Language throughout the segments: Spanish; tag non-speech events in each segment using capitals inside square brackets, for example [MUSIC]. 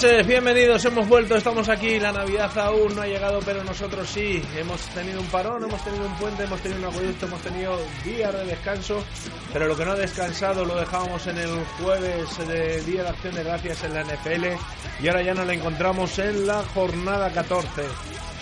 noches, bienvenidos, hemos vuelto, estamos aquí, la Navidad aún no ha llegado, pero nosotros sí, hemos tenido un parón, hemos tenido un puente, hemos tenido un acueducto, hemos tenido días de descanso, pero lo que no ha descansado lo dejábamos en el jueves de Día de Acción de Gracias en la NFL y ahora ya nos la encontramos en la jornada 14.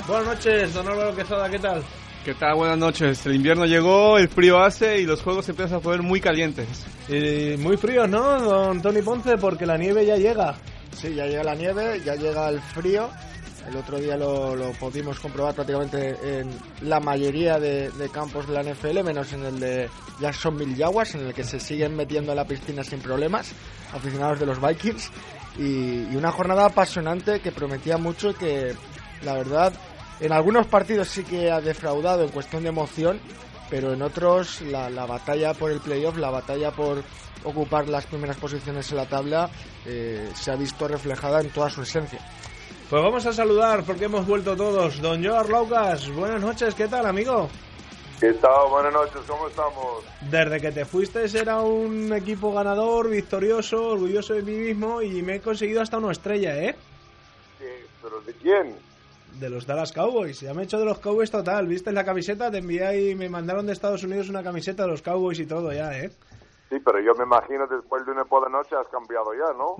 Buenas noches, don Álvaro Quezada, ¿qué tal? ¿Qué tal? Buenas noches. El invierno llegó, el frío hace y los juegos empiezan a poner muy calientes. Y muy fríos, ¿no, don Tony Ponce? Porque la nieve ya llega. Sí, ya llega la nieve, ya llega el frío. El otro día lo, lo pudimos comprobar prácticamente en la mayoría de, de, campos de la NFL, menos en el de Jacksonville Jaguars, en el que se siguen metiendo a la piscina sin problemas, aficionados de los Vikings. Y, y una jornada apasionante que prometía mucho y que, la verdad, en algunos partidos sí que ha defraudado en cuestión de emoción, pero en otros la, la batalla por el playoff, la batalla por ocupar las primeras posiciones en la tabla, eh, se ha visto reflejada en toda su esencia. Pues vamos a saludar porque hemos vuelto todos. Don Joar Laucas, buenas noches, ¿qué tal, amigo? ¿Qué tal? Buenas noches, ¿cómo estamos? Desde que te fuiste era un equipo ganador, victorioso, orgulloso de mí mismo y me he conseguido hasta una estrella, ¿eh? ¿Qué? ¿Pero de quién? De los Dallas Cowboys. Ya me he hecho de los Cowboys total. ¿Viste la camiseta? Te envié y me mandaron de Estados Unidos una camiseta de los Cowboys y todo ya, ¿eh? Sí, pero yo me imagino después de una por la noche has cambiado ya, ¿no?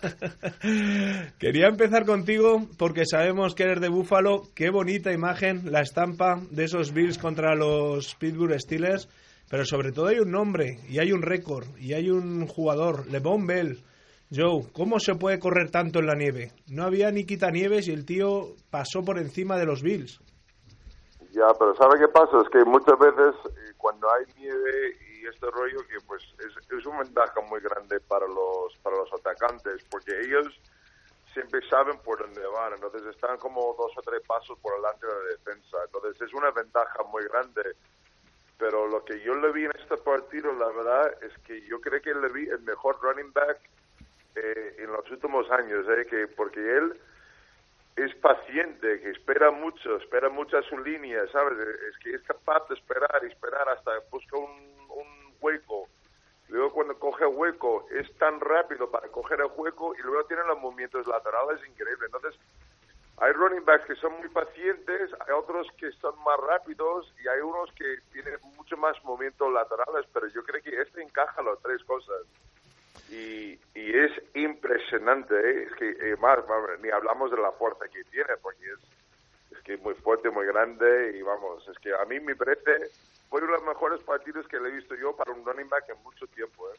[LAUGHS] Quería empezar contigo porque sabemos que eres de Búfalo. Qué bonita imagen, la estampa de esos Bills contra los Pittsburgh Steelers. Pero sobre todo hay un nombre y hay un récord y hay un jugador, LeBron Bell. Joe, ¿cómo se puede correr tanto en la nieve? No había ni quitanieves y el tío pasó por encima de los Bills. Ya, pero ¿sabe qué pasa? Es que muchas veces eh, cuando hay nieve y este rollo, que pues es, es una ventaja muy grande para los, para los atacantes, porque ellos siempre saben por dónde van, entonces están como dos o tres pasos por delante de la defensa, entonces es una ventaja muy grande. Pero lo que yo le vi en este partido, la verdad, es que yo creo que le vi el mejor running back eh, en los últimos años, eh, que porque él es paciente, que espera mucho, espera mucho a su línea, ¿sabes? Es que es capaz de esperar y esperar hasta busca un, un hueco. Luego cuando coge hueco es tan rápido para coger el hueco y luego tiene los movimientos laterales increíbles. Entonces, hay running backs que son muy pacientes, hay otros que son más rápidos y hay unos que tienen mucho más movimientos laterales, pero yo creo que este encaja las tres cosas y, y es impresionante, ¿eh? es que eh, más, ni hablamos de la fuerza que tiene, porque es, es que es muy fuerte, muy grande y vamos, es que a mí me parece fue uno de los mejores partidos que le he visto yo para un running back en mucho tiempo. ¿eh?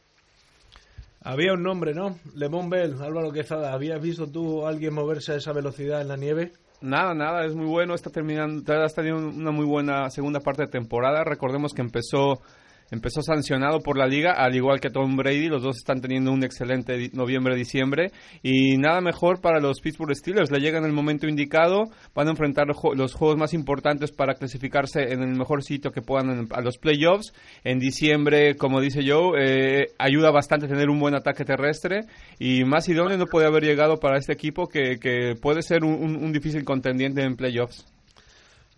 Había un nombre, ¿no? Lemon Bell, Álvaro Quezada. ¿Habías visto tú a alguien moverse a esa velocidad en la nieve? Nada, nada, es muy bueno. Está terminando, está teniendo una muy buena segunda parte de temporada. Recordemos que empezó empezó sancionado por la liga, al igual que Tom Brady. Los dos están teniendo un excelente noviembre-diciembre. Y nada mejor para los Pittsburgh Steelers. Le llegan el momento indicado. Van a enfrentar los juegos más importantes para clasificarse en el mejor sitio que puedan a los playoffs. En diciembre, como dice Joe, eh, ayuda bastante tener un buen ataque terrestre. Y más idóneo no puede haber llegado para este equipo que, que puede ser un, un, un difícil contendiente en playoffs.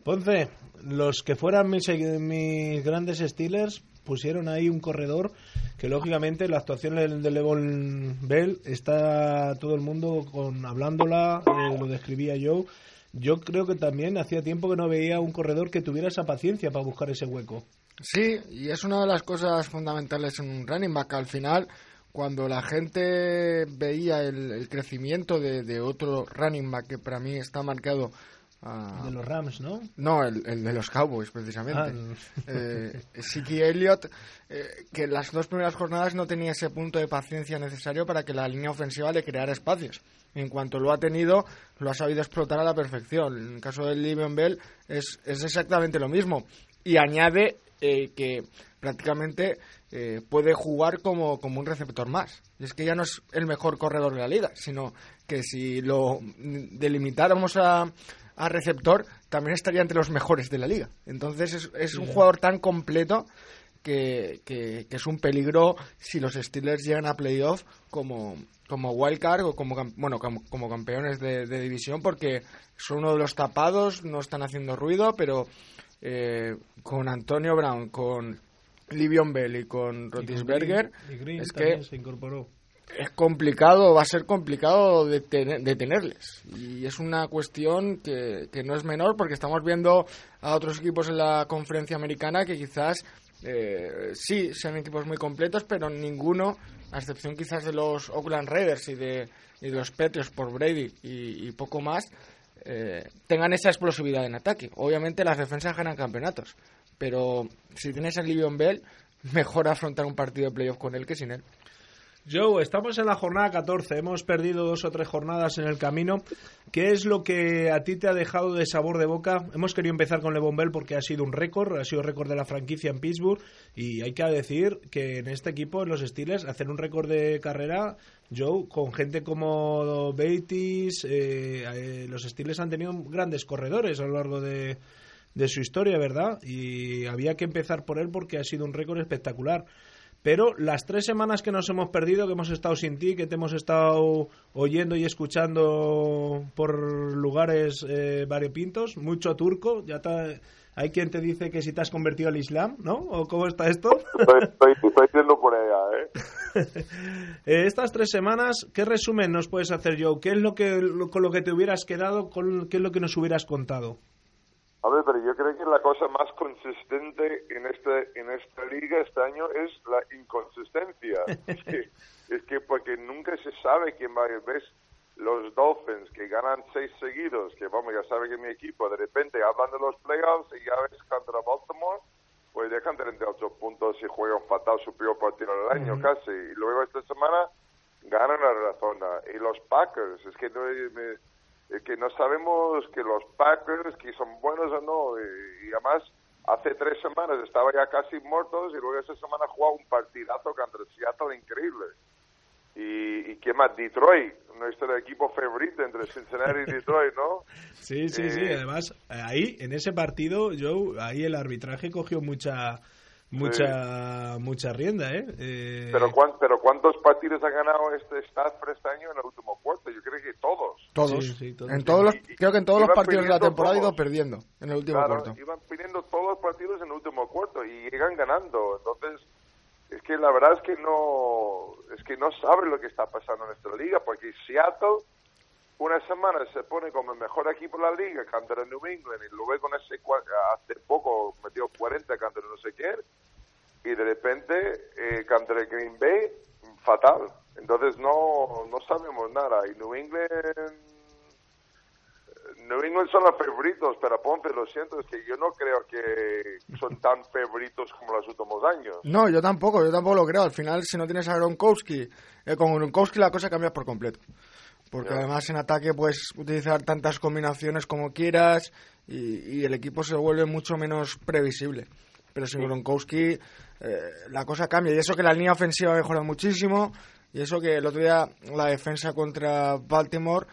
Ponce, los que fueran mis, mis grandes Steelers pusieron ahí un corredor que lógicamente la actuación de Levon Bell está todo el mundo con hablándola, eh, lo describía yo. Yo creo que también hacía tiempo que no veía un corredor que tuviera esa paciencia para buscar ese hueco. Sí, y es una de las cosas fundamentales en un running back. Al final, cuando la gente veía el, el crecimiento de, de, otro running back que para mí está marcado de los Rams, ¿no? No, el, el de los Cowboys, precisamente. Ah, no. [LAUGHS] eh, Siki Elliott, eh, que en las dos primeras jornadas no tenía ese punto de paciencia necesario para que la línea ofensiva le creara espacios. En cuanto lo ha tenido, lo ha sabido explotar a la perfección. En el caso del Livion Bell es, es exactamente lo mismo. Y añade eh, que prácticamente eh, puede jugar como, como un receptor más. Y es que ya no es el mejor corredor de la liga, sino que si lo delimitáramos a a receptor, también estaría entre los mejores de la liga. Entonces es, es un jugador tan completo que, que, que, es un peligro si los Steelers llegan a playoff como, como wildcard o como, bueno, como, como campeones de, de, división porque son uno de los tapados, no están haciendo ruido, pero eh, con Antonio Brown, con Livion Bell y con Rotisberger, es que se incorporó. Es complicado, va a ser complicado detenerles. Y es una cuestión que, que, no es menor porque estamos viendo a otros equipos en la conferencia americana que quizás eh, sí sean equipos muy completos, pero ninguno, a excepción quizás de los Oakland Raiders y de, y de los Patriots por Brady y, poco más, eh, tengan esa explosividad en ataque. Obviamente las defensas ganan campeonatos, pero si tienes a Livion Bell, mejor afrontar un partido de playoff con él que sin él. Joe, estamos en la jornada 14, hemos perdido dos o tres jornadas en el camino. ¿Qué es lo que a ti te ha dejado de sabor de boca? Hemos querido empezar con Levon Bell porque ha sido un récord, ha sido récord de la franquicia en Pittsburgh y hay que decir que en este equipo, en los Steelers, hacer un récord de carrera, Joe, con gente como Beatties, eh, eh, los Steelers han tenido grandes corredores a lo largo de, de su historia, ¿verdad? Y había que empezar por él porque ha sido un récord espectacular. Pero las tres semanas que nos hemos perdido, que hemos estado sin ti, que te hemos estado oyendo y escuchando por lugares eh, variopintos, mucho turco, ya hay quien te dice que si te has convertido al Islam, ¿no? ¿O cómo está esto? Estoy, estoy, por allá, ¿eh? [LAUGHS] ¿eh? Estas tres semanas, ¿qué resumen nos puedes hacer, Joe? ¿Qué es lo que, con lo que te hubieras quedado, con, qué es lo que nos hubieras contado? A ver, pero yo creo que la cosa más consistente en este en esta liga este año es la inconsistencia. [LAUGHS] es, que, es que porque nunca se sabe quién va a ver los Dolphins que ganan seis seguidos, que vamos, ya sabe que mi equipo de repente hablan de los playoffs y ya ves contra Baltimore, pues dejan 38 puntos y juegan fatal su peor partido del año casi. Y luego esta semana ganan la razón. Y los Packers, es que no me, que no sabemos que los Packers, que son buenos o no, y, además hace tres semanas estaba ya casi muertos y luego esa semana jugaba un partidazo contra Seattle increíble. Y, y qué más, Detroit, nuestro equipo favorito entre Cincinnati y Detroit, ¿no? [LAUGHS] Sí, sí, sí, eh, además ahí, en ese partido, Joe, ahí el arbitraje cogió mucha mucha mucha rienda, ¿eh? eh pero, pero ¿cuántos partidos ha ganado este Stafford este año en el último cuarto? Yo creo que todos. Todos. En todos los, creo que en todos los partidos de la temporada ha ido perdiendo en el último cuarto. Iban pidiendo todos los partidos en el último cuarto y llegan ganando. Entonces, es que la verdad es que no es que no saben lo que está pasando en nuestra liga porque Seattle una semana se pone como el mejor equipo de la liga contra New England y luego con ese hace poco metió 40 contra no sé qué y de repente eh, contra Green Bay fatal entonces no no sabemos nada y New England New England son los favoritos, pero Ponte, lo siento, es que yo no creo que son [LAUGHS] tan favoritos como los últimos años. No, yo tampoco, yo tampoco lo creo. Al final, si no tienes a Gronkowski, eh, con Gronkowski la cosa cambia por completo porque además en ataque puedes utilizar tantas combinaciones como quieras y, el equipo se vuelve mucho menos previsible. Pero sin Gronkowski eh, la cosa cambia. Y eso que la línea ofensiva ha mejorado muchísimo. Y eso que el otro día la defensa contra Baltimore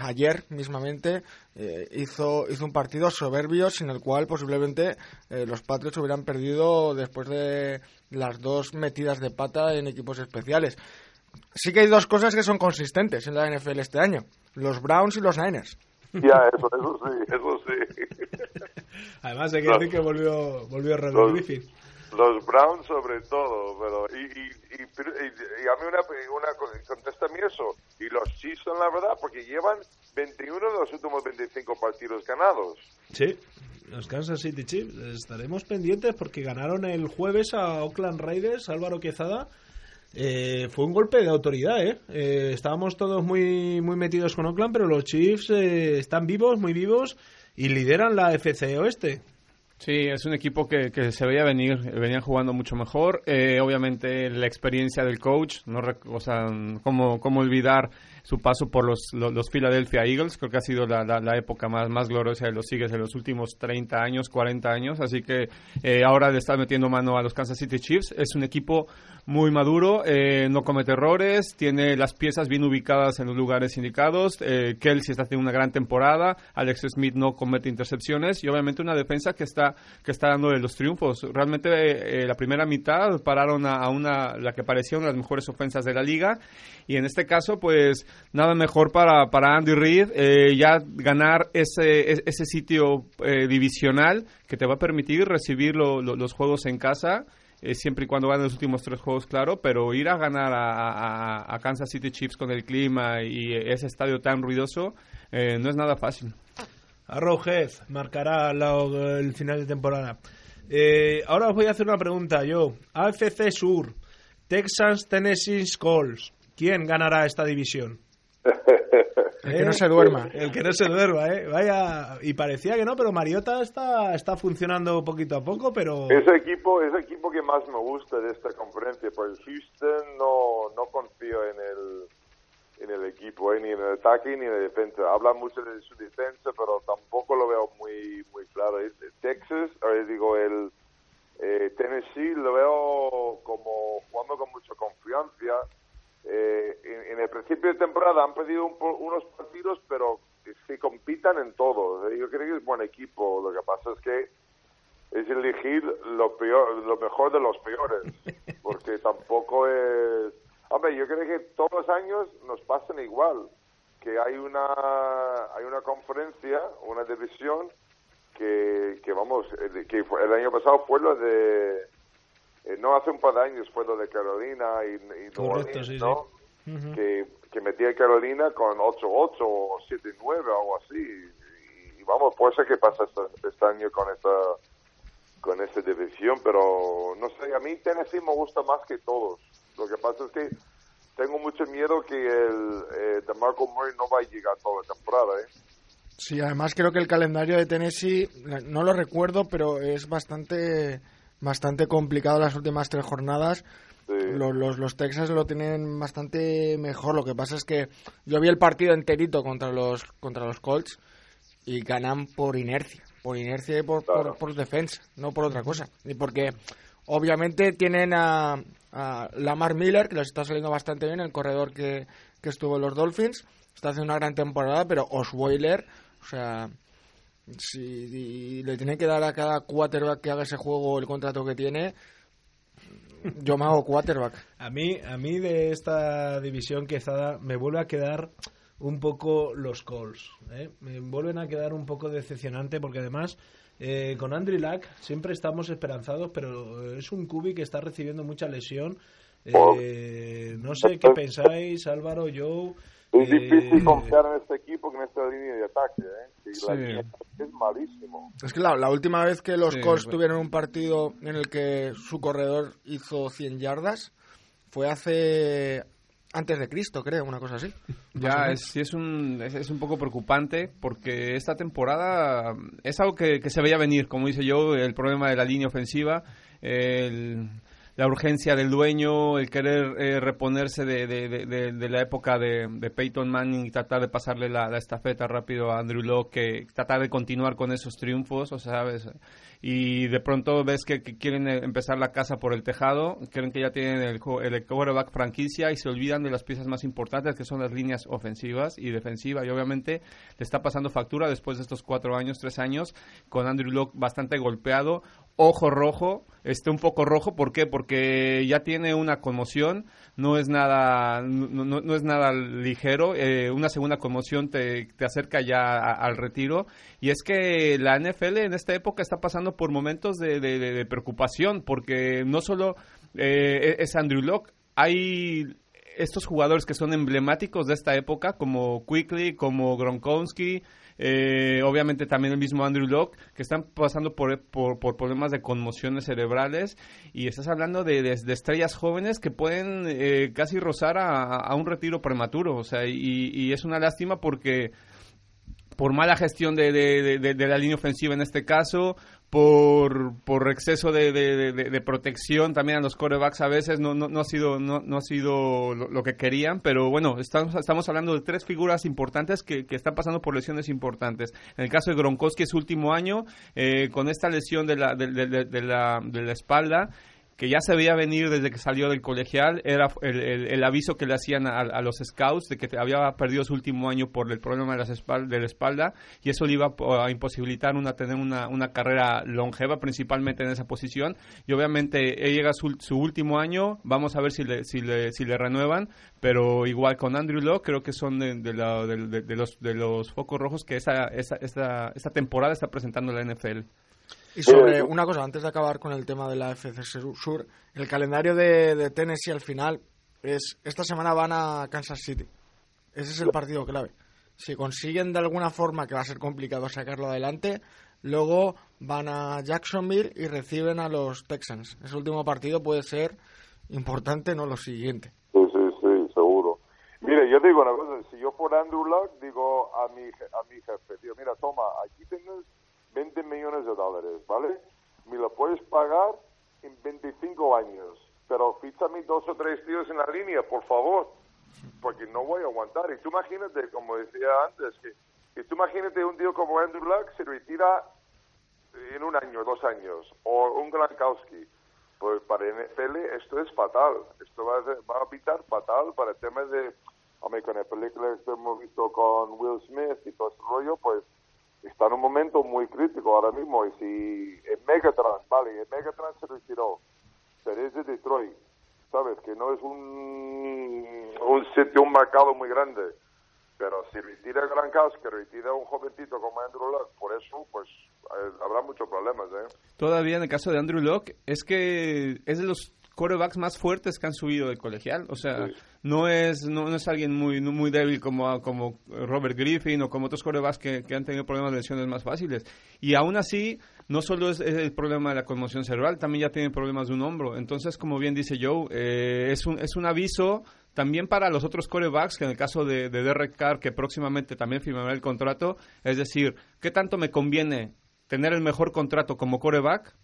ayer mismamente eh, hizo hizo un partido soberbio sin el cual posiblemente eh, los Patriots hubieran perdido después de las dos metidas de pata en equipos especiales sí que hay dos cosas que son consistentes en la NFL este año. Los Browns y los Niners. Ya, eso, eso sí, eso sí. [LAUGHS] Además hay que decir que volvió, volvió a los, Griffin. Los Browns sobre todo, pero y, y, y, y a mí una, una contéstame eso. Y los Chiefs son la verdad porque llevan 21 de los últimos 25 partidos ganados. Sí, los Kansas City Chiefs. Estaremos pendientes porque ganaron el jueves a Oakland Raiders, Álvaro Quezada eh, fue un golpe de autoridad, ¿eh? ¿eh? Estábamos todos muy, muy metidos con Oakland, pero los Chiefs eh, están vivos, muy vivos, y lideran la FC Oeste. Sí, es un equipo que, que se veía venir, venían jugando mucho mejor. Eh, obviamente la experiencia del coach, no, o sea, cómo, cómo olvidar su paso por los, los, Philadelphia Eagles. Creo que ha sido la, la, época más, más gloriosa de los Eagles en los últimos 30 años, 40 años. Así que eh, ahora le está metiendo mano a los Kansas City Chiefs. Es un equipo muy maduro, eh, no comete errores, tiene las piezas bien ubicadas en los lugares indicados. Eh, Kelsey está teniendo una gran temporada. Alex Smith no comete intercepciones. Y obviamente una defensa que está, que está dando los triunfos. Realmente eh, la primera mitad pararon a, una, la que parecía una de las mejores ofensas de la liga. Y en este caso, pues nada mejor para, para Andy Reid eh, ya ganar ese, ese sitio eh, divisional que te va a permitir recibir los juegos en casa eh, siempre y cuando ganen los últimos tres juegos, claro, pero ir a ganar a, Kansas City Chiefs con el clima y ese estadio tan ruidoso eh, no es nada fácil. Arrowhead marcará el final de temporada. Eh, ahora os voy a hacer una pregunta yo. AFC Sur, Texans Tennessee Colts. ¿Quién ganará esta división? [LAUGHS] El que no se duerma. El que no se duerma, ¿eh? Vaya, y parecía que no, pero Mariota está, está funcionando poquito a poco, pero... Ese equipo es el equipo que más me gusta de esta conferencia, pues Houston no, no confío en el, en el equipo, ¿eh? ni en el ataque ni en la defensa. Habla mucho de su defensa, pero tampoco lo veo muy, muy claro. Texas, digo, el eh, Tennessee lo veo como jugando con mucha confianza eh, en, el principio de temporada han perdido unos partidos, pero que compitan en todo. Yo creo que es buen equipo. Lo que pasa es que es elegir lo peor, lo mejor de los peores, [LAUGHS] porque tampoco es. Hombre, yo creo que todos los años nos pasan igual, que hay una hay una conferencia, una división que, que vamos, que el año pasado fue lo de eh, no hace un par de años fue lo de Carolina y, y ¿no? que, que metía Carolina con 8-8 o 7-9 o algo así. Y, vamos, puede ser que pasa este, este, año con esta con esta división, pero no sé, a mí Tennessee me gusta más que todos. Lo que pasa es que tengo mucho miedo que el eh, de Marco Murray no va a llegar toda la temporada, ¿eh? Sí, además creo que el calendario de Tennessee, no lo recuerdo, pero es bastante bastante complicado las últimas tres jornadas. Los, los, los, Texas lo tienen bastante mejor. Lo que pasa es que yo vi el partido enterito contra los, contra los Colts y ganan por inercia. Por inercia y por, por, defensa, no por otra cosa. Y porque obviamente tienen a, a, Lamar Miller, que les está saliendo bastante bien, el corredor que, que estuvo en los Dolphins. Está haciendo una gran temporada, pero Osweiler, o sea, si le tiene que dar a cada quarterback que haga ese juego el contrato que tiene, yo me hago quarterback. A mí, a mí de esta división quezada me vuelve a quedar un poco los calls. ¿eh? Me vuelven a quedar un poco decepcionante porque además eh, con Andrew Luck siempre estamos esperanzados, pero es un cubi que está recibiendo mucha lesión. Eh, no sé qué pensáis, Álvaro, Joe. Es difícil confiar en este equipo, en esta línea de ataque. ¿eh? es malísimo. Es que la, última vez que los Colts tuvieron un partido en el que su corredor hizo 100 yardas fue hace antes de Cristo, creo, una cosa así. [LAUGHS] Ya, es, sí, es un, es, un poco preocupante porque esta temporada es algo que, que se veía venir, como dice yo, el problema de la línea ofensiva, el la urgencia del dueño, el querer eh, reponerse de, de, la época de, Peyton Manning y tratar de pasarle la, estafeta rápido a Andrew Locke, que tratar de continuar con esos triunfos, o sea, y de pronto ves que, quieren eh, empezar la casa por el tejado, creen que ya tienen el, el quarterback franquicia y se olvidan de las piezas más importantes que son las líneas ofensivas y defensivas y obviamente le está pasando factura después de estos cuatro años, tres años con Andrew Locke bastante golpeado, ojo rojo, esté un poco rojo, ¿por qué? Porque ya tiene una conmoción, no es nada, no, es nada ligero, eh, una segunda conmoción te, te acerca ya al retiro, y es que la NFL en esta época está pasando por momentos de, de, preocupación, porque no solo eh, es Andrew Locke, hay estos jugadores que son emblemáticos de esta época, como Quickly, como Gronkowski, eh, obviamente también el mismo Andrew Locke, que están pasando por, por, problemas de conmociones cerebrales y estás hablando de, de, estrellas jóvenes que pueden eh, casi rozar a, un retiro prematuro, o sea, y, y es una lástima porque por mala gestión de, de, la línea ofensiva en este caso, por, por exceso de, de, protección también a los corebacks a veces no, no, no ha sido, no, no ha sido lo, que querían, pero bueno, estamos, estamos hablando de tres figuras importantes que, que están pasando por lesiones importantes. En el caso de Gronkowski, su último año, eh, con esta lesión de la, de la, de la espalda, que ya se veía venir desde que salió del colegial, era el, el, aviso que le hacían a, los scouts de que había perdido su último año por el problema de, las de la espalda y eso le iba a imposibilitar una, tener una, una carrera longeva, principalmente en esa posición. Y obviamente llega su, su último año, vamos a ver si le, si le, si le renuevan, pero igual con Andrew Locke creo que son de, de, los, de los focos rojos que esa, esa, esa, esa temporada está presentando la NFL. Y sobre una cosa, antes de acabar con el tema de la FC Sur, el calendario de, de Tennessee al final es esta semana van a Kansas City. Ese es el partido clave. Si consiguen de alguna forma, que va a ser complicado sacarlo adelante, luego van a Jacksonville y reciben a los Texans. Ese último partido puede ser importante, no lo siguiente. Sí, sí, sí, seguro. Mire, yo digo una cosa, si yo fuera Andrew Luck, digo a mi, a mi jefe, tío, mira, toma, aquí tienes 20 millones de dólares, ¿vale? Me lo puedes pagar en 25 años, pero fíjame dos o tres tíos en la línea, por favor, porque no voy a aguantar. Y tú imagínate, como decía antes, que, que tú imagínate un tío como Andrew Luck se retira en un año, dos años, o un Gronkowski. Pues para NFL esto es fatal. Esto va a, a pitar fatal para el tema de, hombre, con el película que hemos visto con Will Smith y todo ese rollo, pues está en un momento muy crítico ahora mismo. Y si en Megatron, vale, en Megatron se retiró, pero es de Detroit, ¿sabes? Que no es un, un sitio, un mercado muy grande. Pero si retira Gronkowski, que retira un jovencito como Andrew Luck, por eso, pues eh, habrá muchos problemas, ¿eh? Todavía en el caso de Andrew Luck, es que es de los quarterbacks más fuertes que han subido de colegial. O sea, Sí. no es no, no es alguien muy muy débil como, como Robert Griffin o como otros quarterbacks que, que han tenido problemas de lesiones más fáciles. Y aún así, no solo es, es el problema de la conmoción cerebral, también ya tiene problemas de un hombro. Entonces, como bien dice Joe, eh, es, un, es un aviso también para los otros quarterbacks, que en el caso de, de Derek Carr, que próximamente también firmará el contrato, es decir, ¿qué tanto me conviene tener el mejor contrato como quarterback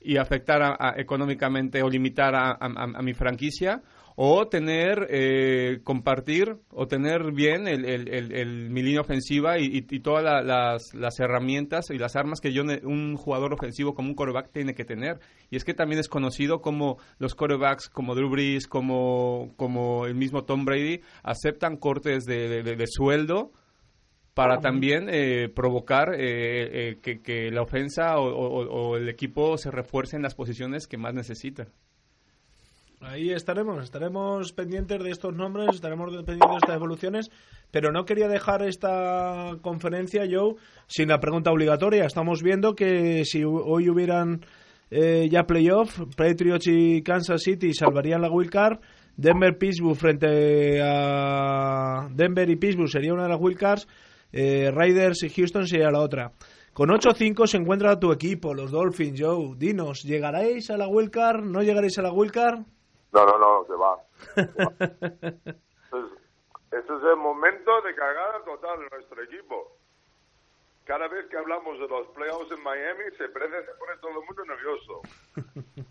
y afectar económicamente o limitar a, mi franquicia o tener eh, compartir o tener bien el, el- el- el- mi línea ofensiva y, todas la- las, las herramientas y las armas que yo un jugador ofensivo como un quarterback tiene que tener. Y es que también es conocido como los quarterbacks como Drew Brees como como el mismo Tom Brady aceptan cortes de sueldo para también eh, provocar eh, eh, que, que la ofensa o, o- o el equipo se refuerce en las posiciones que más necesita. Ahí estaremos, estaremos pendientes de estos nombres, estaremos pendientes de estas evoluciones, pero no quería dejar esta conferencia, Joe, sin la pregunta obligatoria. Estamos viendo que si hoy hubieran ya playoff, Patriots y Kansas City salvarían la wild card, Denver-Pittsburgh frente a Denver y Pittsburgh sería una de las wild cards, eh, Raiders y Houston sería la otra. Con 8-5 se encuentra tu equipo, los Dolphins, Joe. Dinos, ¿llegaréis a la wild card? ¿No llegaréis a la wild card? No, no, no, se va. Se va. [LAUGHS] Entonces, ese es el momento de cagada total de nuestro equipo. Cada vez que hablamos de los playoffs en Miami, se, parece, se pone todo el mundo nervioso. [LAUGHS]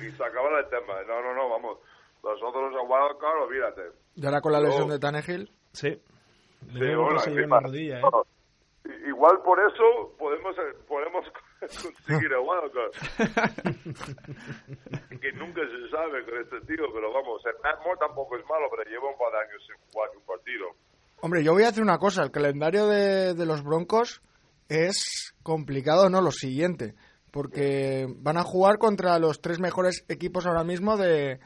Y se acaba el tema. No, no, no, vamos. Nosotros a Wildcard, olvídate. Y ahora con la lesión No. de Tannehill, Sí. Hola, encima. una rodilla, ¿eh? Igual por eso podemos eh, podemos [LAUGHS] conseguir el [LAUGHS] Wildcard. que nunca se sabe con este tío, pero vamos, el Matt Moore tampoco es malo, pero lleva un par de años sin jugar un partido. Hombre, yo voy a hacer una cosa. El calendario de, de los Broncos es complicado, ¿no? Lo siguiente. Porque van a jugar contra los tres mejores equipos ahora mismo de,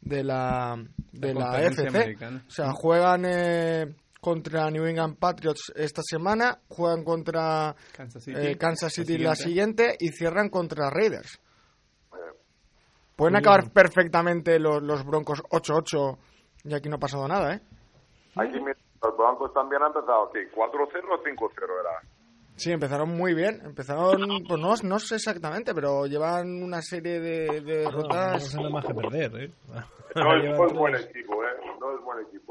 de la, de La la, FC. americana. O sea, juegan eh, contra New England Patriots esta semana, juegan contra Kansas City, eh, Kansas la City la siguiente. siguiente y cierran contra Raiders. Eh, Pueden acabar perfectamente los, los Broncos 8-8 y aquí no ha pasado nada, ¿eh? Aquí los Broncos también han empezado, ¿qué? ¿4-0 o 5-0 era? Sí, empezaron muy bien. Empezaron, pues no, no sé exactamente, pero llevan una serie de, de No, no derrotas. sé nada más que perder, ¿eh? No es, [LAUGHS] no es buen equipo, ¿eh? No es buen equipo.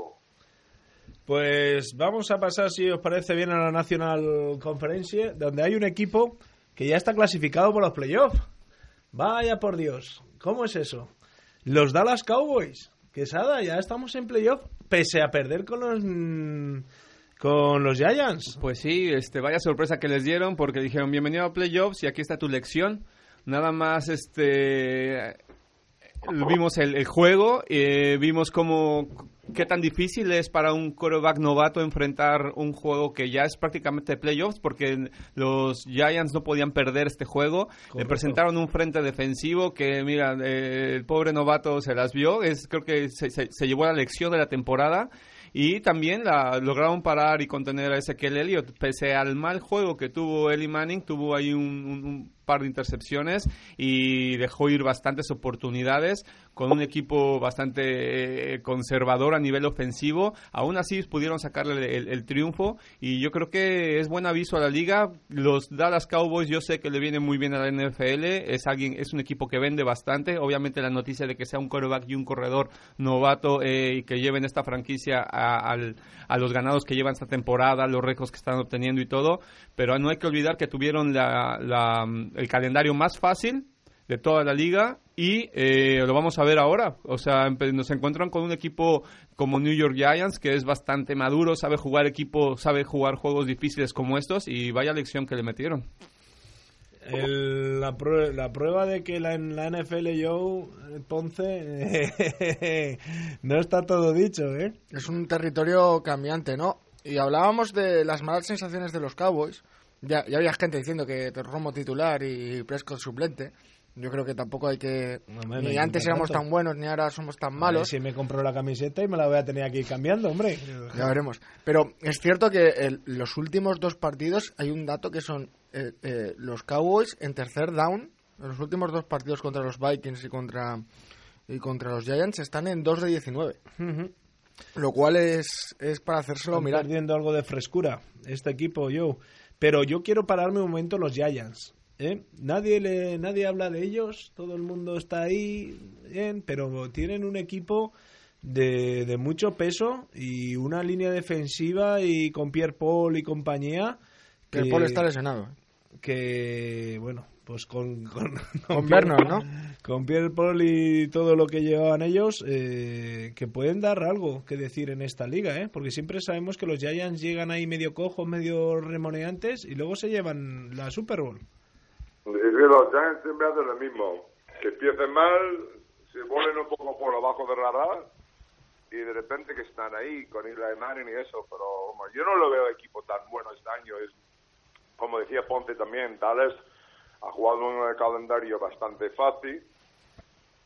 Pues vamos a pasar, si os parece bien, a la National Conference, donde hay un equipo que ya está clasificado por los playoffs. Vaya por Dios, ¿cómo es eso? Los Dallas Cowboys. Quesada, ya estamos en playoff, pese a perder con los mm, con los Giants. Pues sí, este, vaya sorpresa que les dieron porque dijeron bienvenido a playoffs y aquí está tu lección. Nada más, este, vimos el, el juego, eh, vimos cómo qué tan difícil es para un quarterback novato enfrentar un juego que ya es prácticamente playoffs porque los Giants no podían perder este juego. Le presentaron un frente defensivo que, mira, eh, el pobre novato se las vio. Es, creo que se, se- se llevó la lección de la temporada. Y también la, lograron parar y contener a Ezequiel Elliott. Pese al mal juego que tuvo Eli Manning, tuvo ahí un par de intercepciones y dejó ir bastantes oportunidades con un equipo bastante eh, conservador a nivel ofensivo. Aún así pudieron sacarle el, triunfo y yo creo que es buen aviso a la liga. Los Dallas Cowboys yo sé que le viene muy bien a la NFL. Es alguien, es un equipo que vende bastante. Obviamente la noticia de que sea un quarterback y un corredor novato eh, y que lleven esta franquicia a, los ganados que llevan esta temporada, los récords que están obteniendo y todo. Pero no hay que olvidar que tuvieron el calendario más fácil de toda la liga y eh, lo vamos a ver ahora. O sea, nos encuentran con un equipo como New York Giants que es bastante maduro, sabe jugar equipo, sabe jugar juegos difíciles como estos y vaya lección que le metieron. la, prueba de que la, en la NFL yo, Ponce, [LAUGHS] no está todo dicho, ¿eh? Es un territorio cambiante, ¿no? Y hablábamos de las malas sensaciones de los Cowboys. Ya, ya había gente diciendo que Romo titular y Prescott suplente. Yo creo que tampoco hay que... ni antes éramos tan buenos, ni ahora somos tan malos. si me compro la camiseta y me la voy a tener aquí cambiando, hombre. Ya veremos. Pero es cierto que los últimos dos partidos hay un dato que son eh, eh, los Cowboys en tercer down. En los últimos dos partidos contra los Vikings y contra, y contra los Giants están en 2 de 19. Lo cual es, es para hacérselo Están mirar. perdiendo algo de frescura este equipo, yo. Pero yo quiero pararme un momento los Giants. ¿eh? Nadie, le, nadie habla de ellos, todo el mundo está ahí, bien, pero tienen un equipo de, de mucho peso y una línea defensiva y con Pierre Paul y compañía. Que Paul está lesionado. Que, bueno, pues con, [LAUGHS] con, con, ¿no? Con Pierre Paul y todo lo que llevaban ellos, eh, que pueden dar algo que decir en esta liga, ¿eh? Porque siempre sabemos que los Giants llegan ahí medio cojos, medio remoneantes y luego se llevan la Super Bowl. Es que los Giants siempre hacen lo mismo. Que empiecen mal, se vuelven un poco por abajo de radar y de repente que están ahí con Eli Manning y eso. Pero yo no lo veo equipo tan bueno este año. Es, como decía Ponte también, Dallas ha jugado un calendario bastante fácil.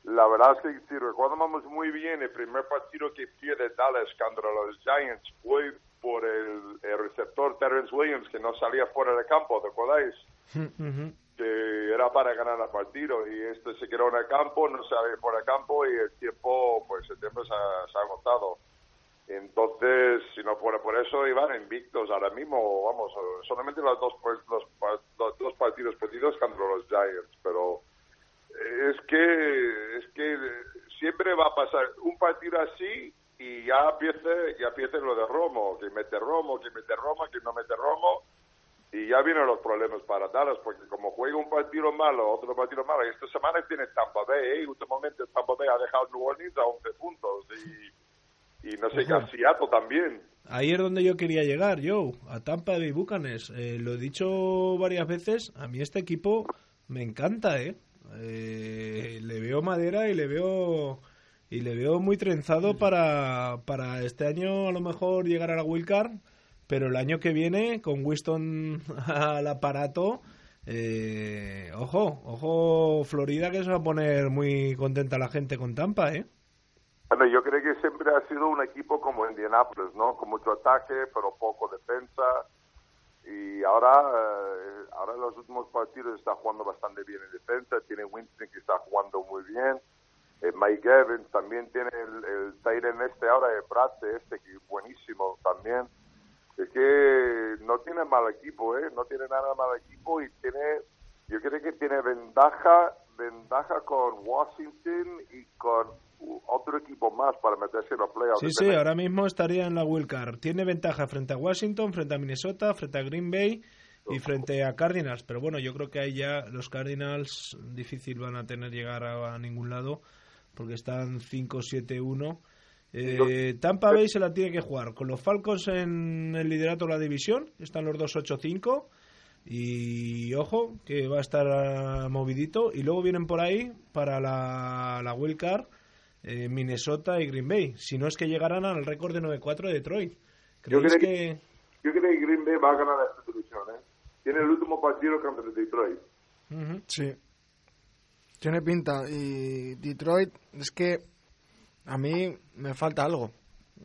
La verdad es que si recordamos muy bien, el primer partido que pierde Dallas contra los Giants fue por el, receptor Terrence Williams que no salía fuera del campo, ¿te acordáis? que era para ganar el partido y este se quedó en el campo, no sale por el campo y el tiempo, pues el tiempo se ha, se ha agotado. Entonces, si no fuera por eso, iban invictos ahora mismo, vamos, solamente los dos, los, los dos partidos perdidos contra los Giants, pero es que, es que siempre va a pasar un partido así y ya empieza, ya empieza lo de Romo, que mete Romo, que mete Romo, que no mete Romo, y ya vienen los problemas para Dallas, porque como juega un partido malo, otro partido malo, y esta semana tiene Tampa Bay, ¿eh? últimamente Tampa Bay ha dejado New Orleans a 11 puntos, y, y no sé, Seattle también. Ahí es donde yo quería llegar, yo, a Tampa Bay Bucanes. Eh, lo he dicho varias veces, a mí este equipo me encanta, ¿eh? eh le veo madera y le veo y le veo muy trenzado para, para este año a lo mejor llegar a la Wild Card pero el año que viene, con Winston [LAUGHS] al aparato, eh, ojo, ojo, Florida que se va a poner muy contenta la gente con Tampa, ¿eh? Bueno, yo creo siempre ha sido un equipo como Indianapolis, ¿no? Con mucho ataque, pero poco defensa. Y ahora, eh, ahora en los últimos partidos está jugando bastante bien en defensa. Tiene Winston que está jugando muy bien. Eh, Mike Evans también tiene el, el este ahora, el Prate este, que es buenísimo también es que no tiene mal equipo, ¿eh? No tiene nada mal equipo y tiene, yo creo que tiene ventaja, ventaja con Washington y con otro equipo más para meterse en los playoffs. Sí, sí, ahora mismo estaría en la Wild Card. Tiene ventaja frente a Washington, frente a Minnesota, frente a Green Bay y frente a Cardinals. Pero bueno, yo creo que ahí ya los Cardinals difícil van a tener llegar a, a ningún lado porque están 5-7-1 eh, Tampa Bay se la tiene que jugar con los Falcons en el liderato de la división, están los 2-8-5 y ojo que va a estar ah, movidito y luego vienen por ahí para la, la Wild Card eh, Minnesota y Green Bay, si no es que llegarán al récord de 9-4 de Detroit. Yo creo que... yo creo que Green Bay va a ganar esta división, ¿eh? Tiene el último partido contra Detroit. Sí. Tiene pinta. Y Detroit, es que a mí me falta algo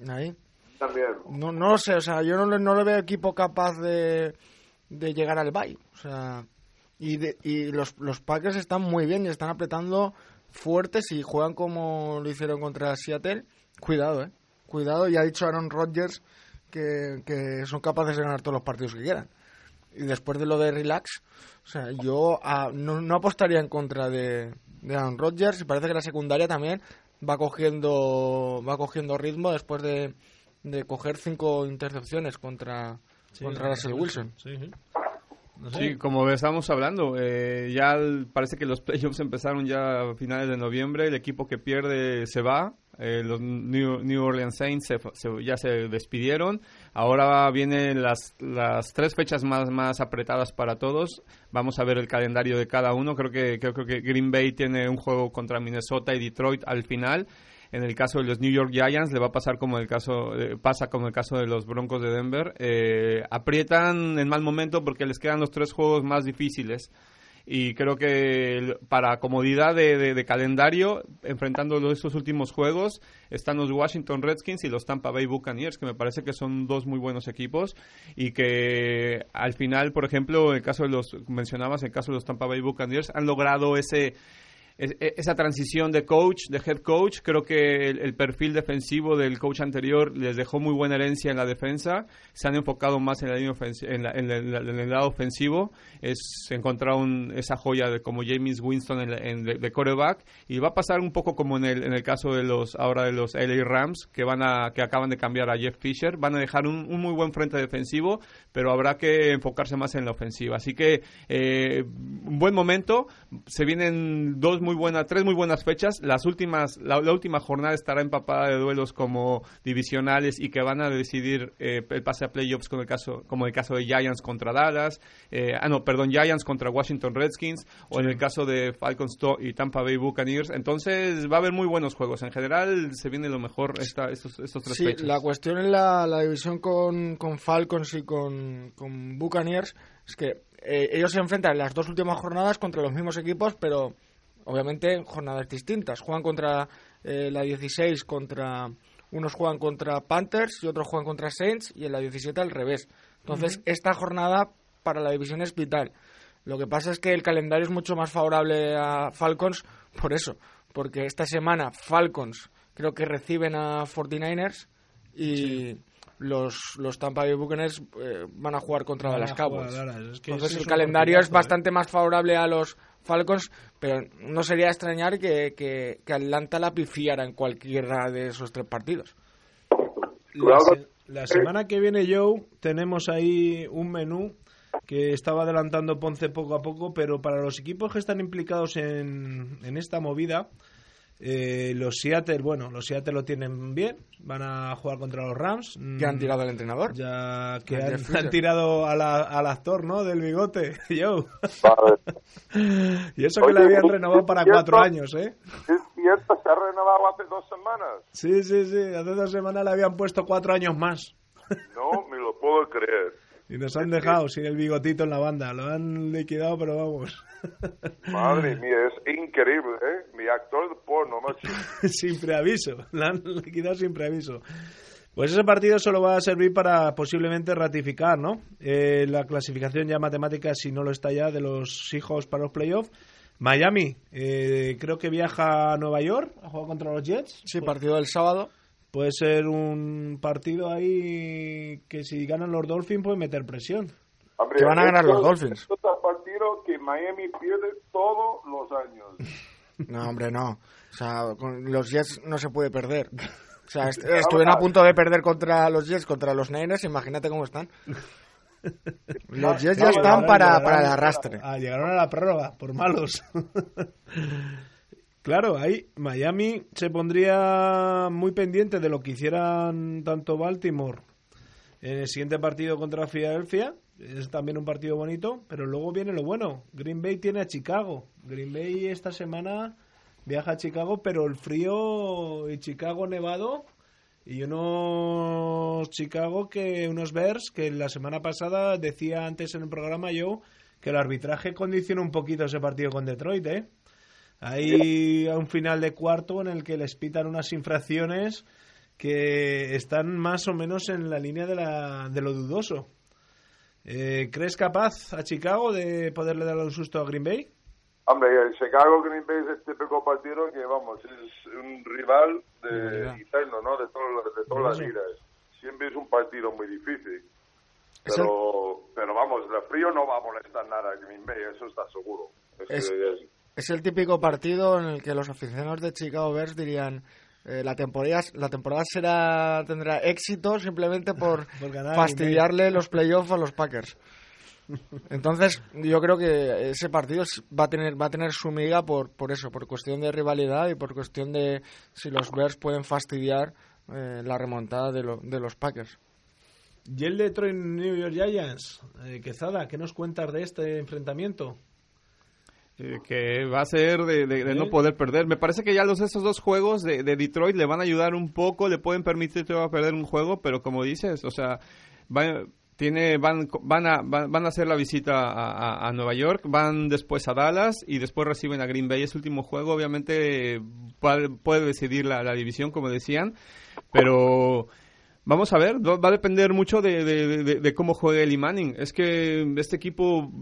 ahí. También. No, no lo sé, o sea, yo no, no le veo equipo capaz de, de llegar al Bay. O sea, Y, y los, los Packers están muy bien y están apretando fuertes y juegan como lo hicieron contra Seattle. Cuidado, eh. Cuidado, ya ha dicho Aaron Rodgers que, que son capaces de ganar todos los partidos que quieran. Y después de lo de relax, o sea, yo ah, no, no, apostaría en contra de, de Aaron Rodgers y parece que la secundaria también va cogiendo va cogiendo ritmo después de, de coger cinco intercepciones contra, contra Russell Wilson. Sí, sí. como estamos hablando, eh, ya parece que los playoffs empezaron ya a finales de noviembre. El equipo que pierde se va. Eh, los New, Orleans Saints ya se despidieron. Ahora vienen las, las tres fechas más, más apretadas para todos. Vamos a ver el calendario de cada uno. Creo que, creo que Green Bay tiene un juego contra Minnesota y Detroit al final. En el caso de los New York Giants le va a pasar como el caso eh, pasa como el caso de los Broncos de Denver. Eh, aprietan en mal momento porque les quedan los tres juegos más difíciles y creo que para comodidad de, calendario, enfrentando esos últimos juegos, están los Washington Redskins y los Tampa Bay Buccaneers, que me parece que son dos muy buenos equipos y que al final, por ejemplo, el caso de los, mencionabas, el caso de los Tampa Bay Buccaneers, han logrado ese e, esa transición de coach, de head coach, creo que el, perfil defensivo del coach anterior les dejó muy buena herencia en la defensa, se han enfocado más en, la en, el lado ofensivo, es encontrar esa joya de, como James Winston en, de, coreback y va a pasar un poco como en el, en el caso de los ahora de los LA Rams que van a que acaban de cambiar a Jeff Fisher, van a dejar un, muy buen frente defensivo, pero habrá que enfocarse más en la ofensiva, así que eh, un buen momento, se vienen dos muy buenas, tres muy buenas fechas. Las últimas, la, última jornada estará empapada de duelos como divisionales y que van a decidir eh, el pase a playoffs con el caso, como el caso de Giants contra Dallas, eh, ah no, perdón, Giants contra Washington Redskins o en el caso de Falcons y Tampa Bay Buccaneers. Entonces va a haber muy buenos juegos. En general se viene lo mejor esta, estos, estos tres sí, la cuestión en la, la división con, con Falcons y con, con Buccaneers es que eh, ellos se enfrentan en las dos últimas jornadas contra los mismos equipos, pero obviamente jornadas distintas. Juegan contra eh, la 16 contra unos juegan contra Panthers y otros juegan contra Saints y en la 17 al revés. Entonces, esta jornada para la división es vital. Lo que pasa es que el calendario es mucho más favorable a Falcons por eso, porque esta semana Falcons creo que reciben a 49ers y los, los Tampa Bay Buccaneers eh, van a jugar contra las Cowboys. Entonces el calendario es ¿eh? bastante más favorable a los Falcons, pero no sería extrañar que, que, Atlanta la pifiara en cualquiera de esos tres partidos. La, semana que viene, Joe, tenemos ahí un menú que estaba adelantando Ponce poco a poco, pero para los equipos que están implicados en, en esta movida, eh, los Seattle, bueno, los Seattle lo tienen bien, van a jugar contra los Rams. ¿Que han tirado al entrenador? Ya que han, tirado al actor, ¿no? Del bigote, [LAUGHS] yo. y eso que le habían renovado para cuatro años, ¿eh? Es cierto, se ha renovado hace dos semanas. Sí, sí, sí, hace dos semanas le habían puesto cuatro años más. no, me lo puedo creer. Y nos han dejado sin el bigotito en la banda. Lo han liquidado, pero vamos. [LAUGHS] Madre mía, es increíble, ¿eh? Mi actor de porno, macho. [LAUGHS] sin preaviso. Lo han liquidado sin preaviso. Pues ese partido solo va a servir para posiblemente ratificar, ¿no? Eh, la clasificación ya matemática, si no lo está ya, de los hijos para los playoffs. Miami, eh, creo que viaja a Nueva York a jugar contra los Jets. Sí, partido del sábado puede ser un partido ahí que si ganan los Dolphins puede meter presión. que van a ganar los Dolphins. Es partido que Miami pierde todos los años. [LAUGHS] No, hombre, no. O sea, con los Jets no se puede perder. O sea, estuvieron a punto de perder contra los Jets, contra los Niners, imagínate cómo están. [LAUGHS] Los Jets ya están para, para el arrastre. Ah, llegaron a la prórroga, por malos. [LAUGHS] Claro, ahí Miami se pondría muy pendiente de lo que hicieran tanto Baltimore en el siguiente partido contra Filadelfia. Es también un partido bonito, pero luego viene lo bueno. Green Bay tiene a Chicago. Green Bay esta semana viaja a Chicago, pero el frío y Chicago nevado y unos Chicago que unos Bears que la semana pasada decía antes en el programa yo que el arbitraje condiciona un poquito ese partido con Detroit, ¿eh? Hay un final de cuarto en el que les pitan unas infracciones que están más o menos en la línea de, la, de lo dudoso. Eh, ¿Crees capaz a Chicago de poderle dar un susto a Green Bay? Hombre, el Chicago Green Bay es este típico partido que, vamos, es un rival de eterno, ¿no? De, de todas las vidas. Siempre es un partido muy difícil. Pero, pero vamos, el frío no va a molestar nada a Green Bay, eso está seguro. Es, es, el típico partido en el que los aficionados de Chicago Bears dirían eh, la temporada la temporada será tendrá éxito simplemente por, [LAUGHS] fastidiarle los playoffs a los Packers. Entonces, yo creo que ese partido va a tener va a tener su miga por por eso, por cuestión de rivalidad y por cuestión de si los Bears pueden fastidiar eh, la remontada de, de los Packers. Y el Detroit New York Giants, eh, Quezada, ¿qué nos cuentas de este enfrentamiento? Que va a ser de, no poder perder. Me parece que ya los esos dos juegos de, Detroit le van a ayudar un poco, le pueden permitir que va a perder un juego, pero como dices, o sea, tiene, van, van, a, van, a hacer la visita a, Nueva York, van después a Dallas y después reciben a Green Bay. Ese último juego obviamente puede, decidir la, la división, como decían, pero Vamos a ver, va a depender mucho de, cómo juegue el Manning. Es que este equipo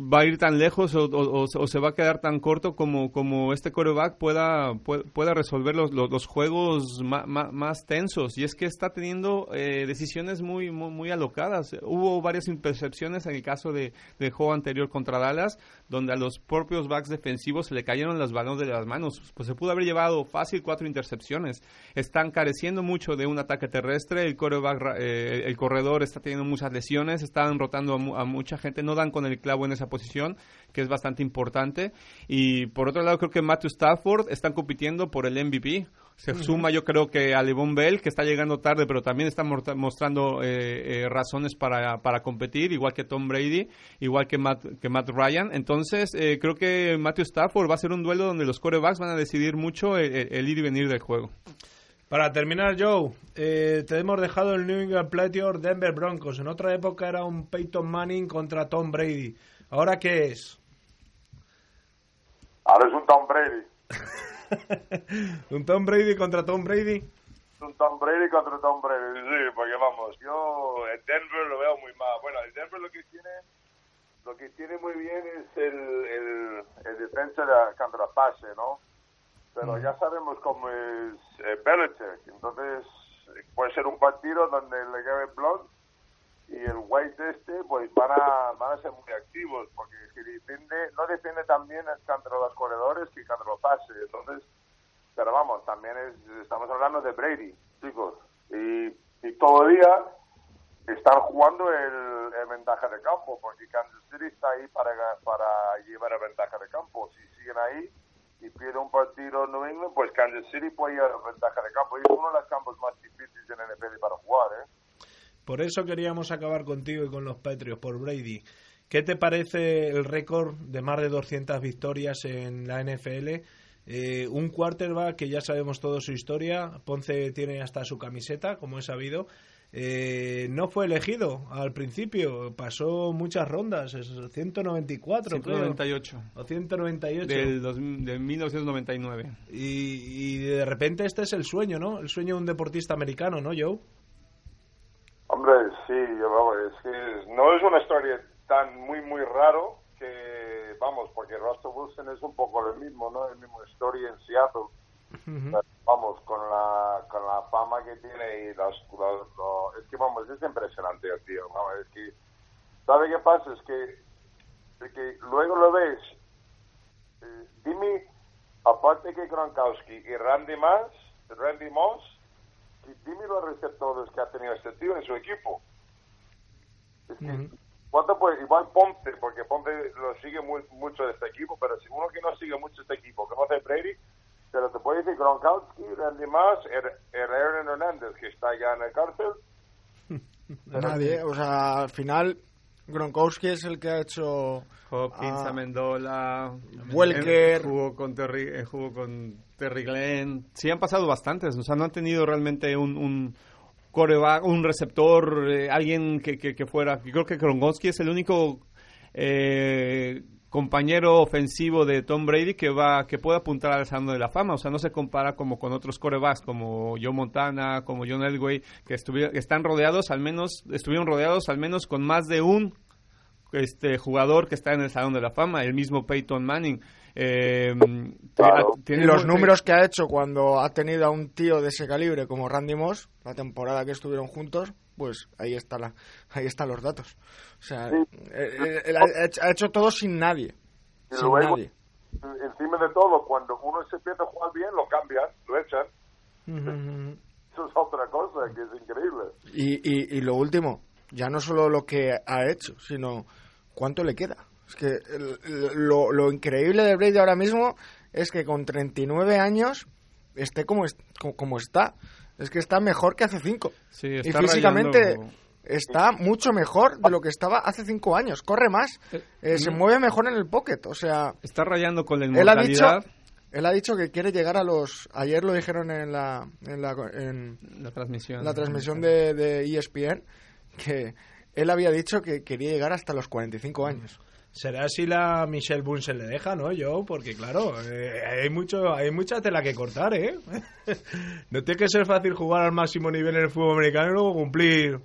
va a ir tan lejos o, se va a quedar tan corto como, como este coreback pueda, pueda resolver los, los, juegos más, tensos. Y es que está teniendo eh, decisiones muy, muy, alocadas. Hubo varias intercepciones en el caso de, del juego anterior contra Dallas, donde a los propios backs defensivos se le cayeron las balones de las manos. Pues se pudo haber llevado fácil cuatro intercepciones. Están careciendo mucho de un ataque terrestre. El, eh, el corredor está teniendo muchas lesiones. Están rotando a, a mucha gente. No dan con el clavo en esa posición, que es bastante importante. Y por otro lado, creo que Matthew Stafford están compitiendo por el MVP. Se suma, yo creo que a Levon Bell, que está llegando tarde, pero también está mostrando eh, eh, razones para, para, competir, igual que Tom Brady, igual que Matt, que Matt Ryan. Entonces, eh, creo que Matthew Stafford va a ser un duelo donde los corebacks van a decidir mucho el, ir y venir del juego. Para terminar, Joe, te hemos dejado el New England Patriots Denver Broncos. En otra época era un Peyton Manning contra Tom Brady. ¿Ahora qué es? Ahora es un Tom Brady. [LAUGHS] ¿Un Tom Brady contra Tom Brady? Un Tom Brady contra Tom Brady, sí, porque vamos, yo el Denver lo veo muy mal. Bueno, el Denver lo que tiene lo que tiene muy bien es el, el, el defensa de, contra pase, ¿no? Pero ya sabemos cómo es eh, Belichick, entonces puede ser un partido donde le cabe Blunt y el White este pues van a, van a ser muy activos porque si defiende, no defiende tan bien contra los corredores que contra los pases entonces pero vamos también es, estamos hablando de Brady chicos y, y todavía están jugando el, el, ventaja de campo porque Kansas City está ahí para, para llevar a ventaja de campo. Si siguen ahí y pierde un partido New England pues Kansas City puede llevar ventaja de campo. Y es uno de los campos más difíciles en NFL para jugar ¿eh? Por eso queríamos acabar contigo y con los Patriots, por Brady. ¿Qué te parece el récord de más de 200 victorias en la NFL? Eh, un quarterback que ya sabemos todo su historia, Ponce tiene hasta su camiseta, como he sabido. Eh, no fue elegido al principio, pasó muchas rondas, es 194, 198. O 198. Del, del 1999. Y, y de repente este es el sueño, ¿no? El sueño de un deportista americano, ¿no, Joe? Hombre, sí, es que no es una historia tan muy, muy raro que, vamos, porque Russell Wilson es un poco lo mismo, ¿no? El mismo historia en Seattle. Vamos, con la, con la fama que tiene y las, es que, vamos, es impresionante, tío. Vamos, es que, ¿sabe qué pasa? Es que, que luego lo ves, eh, dime, aparte que Gronkowski y Randy Moss, Randy Moss, dime los receptores que ha tenido este tío en su equipo. Es que, ¿cuánto puede? Igual Ponte, porque Ponte lo sigue muy, mucho de este equipo, pero si uno que no sigue mucho este equipo conoce Brady, pero te puede decir Gronkowski, Randy Moss, Aaron Hernández, que está ya en el cárcel. [LAUGHS] Nadie, o sea, al final Gronkowski es el que ha hecho Hopkins, Amendola, Welker, jugó con Terry, jugó con Terry Glenn. Sí han pasado bastantes, o sea, no han tenido realmente un, un coreback, un receptor, eh, alguien que, que, fuera. Yo creo que Gronkowski es el único eh, compañero ofensivo de Tom Brady que va que puede apuntar al Salón de la Fama. O sea, no se compara como con otros corebacks como Joe Montana, como John Elway, que, estuvieron, que están rodeados al menos, estuvieron rodeados al menos con más de un este jugador que está en el Salón de la Fama, el mismo Peyton Manning. Eh, tiene los números que ha hecho cuando ha tenido a un tío de ese calibre como Randy Moss, la temporada que estuvieron juntos, pues ahí está la, ahí están los datos. O sea, él, ha, hecho todo sin nadie. sin nadie. Encima de todo, cuando uno se empieza a jugar bien, lo cambian, lo echan. Eso es otra cosa que es increíble. Y, y, y lo último, ya no solo lo que ha hecho, sino cuánto le queda. Es que lo, lo, increíble de Brady ahora mismo es que con 39 años esté como, como está. Es que está mejor que hace 5. y físicamente está mucho mejor de lo que estaba hace 5 años. Corre más, eh, eh, se mueve mejor en el pocket. O sea, está rayando con la inmortalidad. Él ha dicho, él ha dicho que quiere llegar a los. Ayer lo dijeron en la, en la, en la transmisión, la transmisión de, de ESPN que él había dicho que quería llegar hasta los 45 años. Será si la Michelle Boone se le deja, ¿no? Yo, porque claro, eh, hay mucho, hay mucha tela que cortar, ¿eh? [LAUGHS] no tiene que ser fácil jugar al máximo nivel en el fútbol americano y luego cumplir,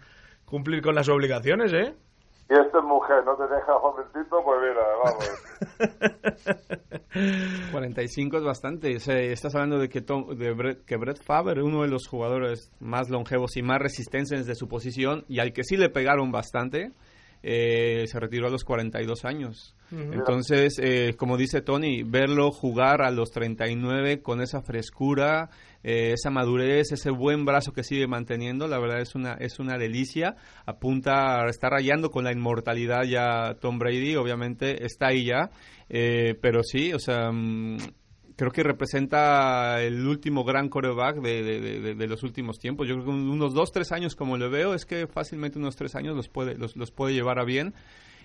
cumplir con las obligaciones, ¿eh? Y esta mujer no te deja jovencito, pues mira, vamos. [LAUGHS] 45 es bastante. estás hablando de que, de Brett, que Brett Favre, uno de los jugadores más longevos y más resistentes de su posición, y al que sí le pegaron bastante, eh, se retiró a los 42 años. Entonces, eh, como dice Tony, verlo jugar a los 39 con esa frescura, eh, esa madurez, ese buen brazo que sigue manteniendo, la verdad es una, es una delicia. Apunta a estar rayando con la inmortalidad ya Tom Brady, obviamente está ahí ya, pero sí, o sea... Creo que representa el último gran coreback de, de, los últimos tiempos. Yo creo que unos dos, tres años, como lo veo, es que fácilmente unos tres años los puede, los, los puede llevar a bien.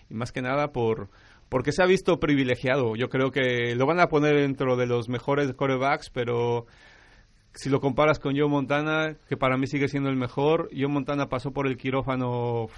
Y más que nada por porque se ha visto privilegiado. Yo creo que lo van a poner dentro de los mejores corebacks, pero si lo comparas con Joe Montana, que para mí sigue siendo el mejor, Joe Montana pasó por el quirófano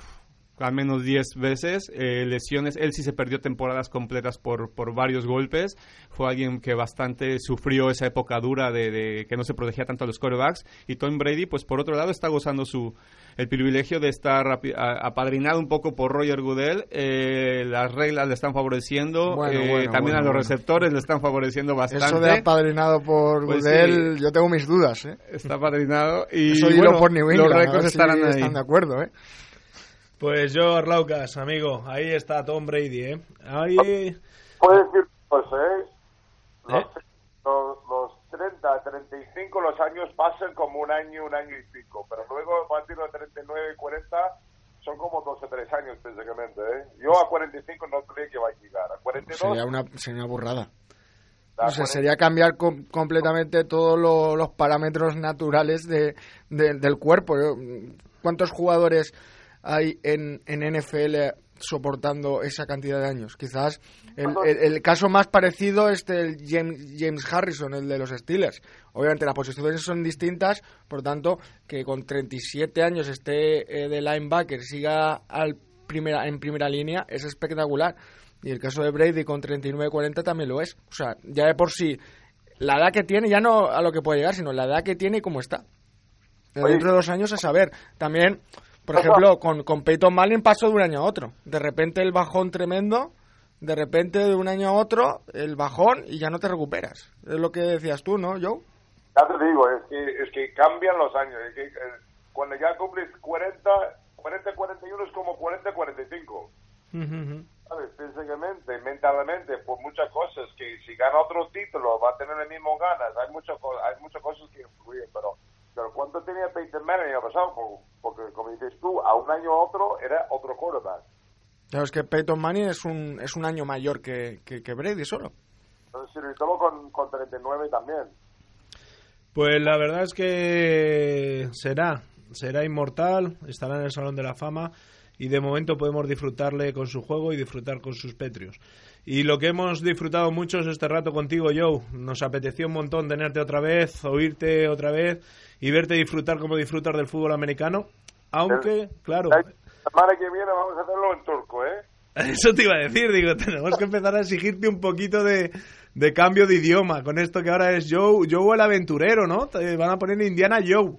al menos 10 veces, eh, lesiones, él sí se perdió temporadas completas por, por varios golpes, fue alguien que bastante sufrió esa época dura de, que no se protegía tanto a los quarterbacks, y Tom Brady, pues por otro lado, está gozando su el privilegio de estar apadrinado un poco por Roger Goodell, eh, las reglas le están favoreciendo, eh, también a los receptores le están favoreciendo bastante. Eso de apadrinado por pues Goodell, yo tengo mis dudas. Está apadrinado y por los récords estarán ahí. Están de acuerdo, ¿eh? Pues yo, Arlaucas, amigo, ahí está Tom Brady, ¿eh? Ahí... Puedes decir, pues, ¿eh? Los, los, 30, 35, los años pasan como un año, un año y pico, pero luego a partir de 39 y 40 son como 12 3 años, básicamente, ¿eh? Yo a 45 no creo que va a llegar. A 42... Sería una, sería una burrada. O sea, sería cambiar completamente todos los parámetros naturales de, del cuerpo. ¿Cuántos jugadores hay en, en NFL soportando esa cantidad de años. Quizás el, caso más parecido es el James, James, Harrison, el de los Steelers. Obviamente las posiciones son distintas, por tanto, que con 37 años esté eh, de linebacker, siga al primera, en primera línea, es espectacular. Y el caso de Brady con 39-40 también lo es. O sea, ya de por sí, la edad que tiene, ya no a lo que puede llegar, sino la edad que tiene y cómo está. Dentro de dos años a saber. También por ejemplo, con, con Peyton Manning pasó de un año a otro. De repente el bajón tremendo, de repente de un año a otro el bajón y ya no te recuperas. Es lo que decías tú, ¿no, Joe? Ya te digo, es que, es que cambian los años. que, eh, cuando ya cumples 40, 40, 41 es como 40, 45. ¿Sabes? Físicamente, mentalmente, por muchas cosas. Que si gana otro título va a tener el mismo ganas. Hay, mucho, hay muchas cosas que influyen, pero pero ¿cuánto tenía Peyton Manning el año pasado? Porque, como dices tú, a un año a otro era otro quarterback. Claro, es que Peyton Manning es un, es un año mayor que, que, Brady solo. Entonces, y todo con, con 39 también. Pues la verdad es que será, será inmortal, estará en el Salón de la Fama y de momento podemos disfrutarle con su juego y disfrutar con sus petrios. Y lo que hemos disfrutado mucho es este rato contigo, Joe. Nos apeteció un montón tenerte otra vez, oírte otra vez y verte disfrutar como disfrutas del fútbol americano. Aunque, claro. La semana que viene vamos a hacerlo en turco, ¿eh? Eso te iba a decir, digo, tenemos que empezar a exigirte un poquito de, de cambio de idioma con esto que ahora es Joe, Joe el aventurero, ¿no? Te van a poner Indiana Joe.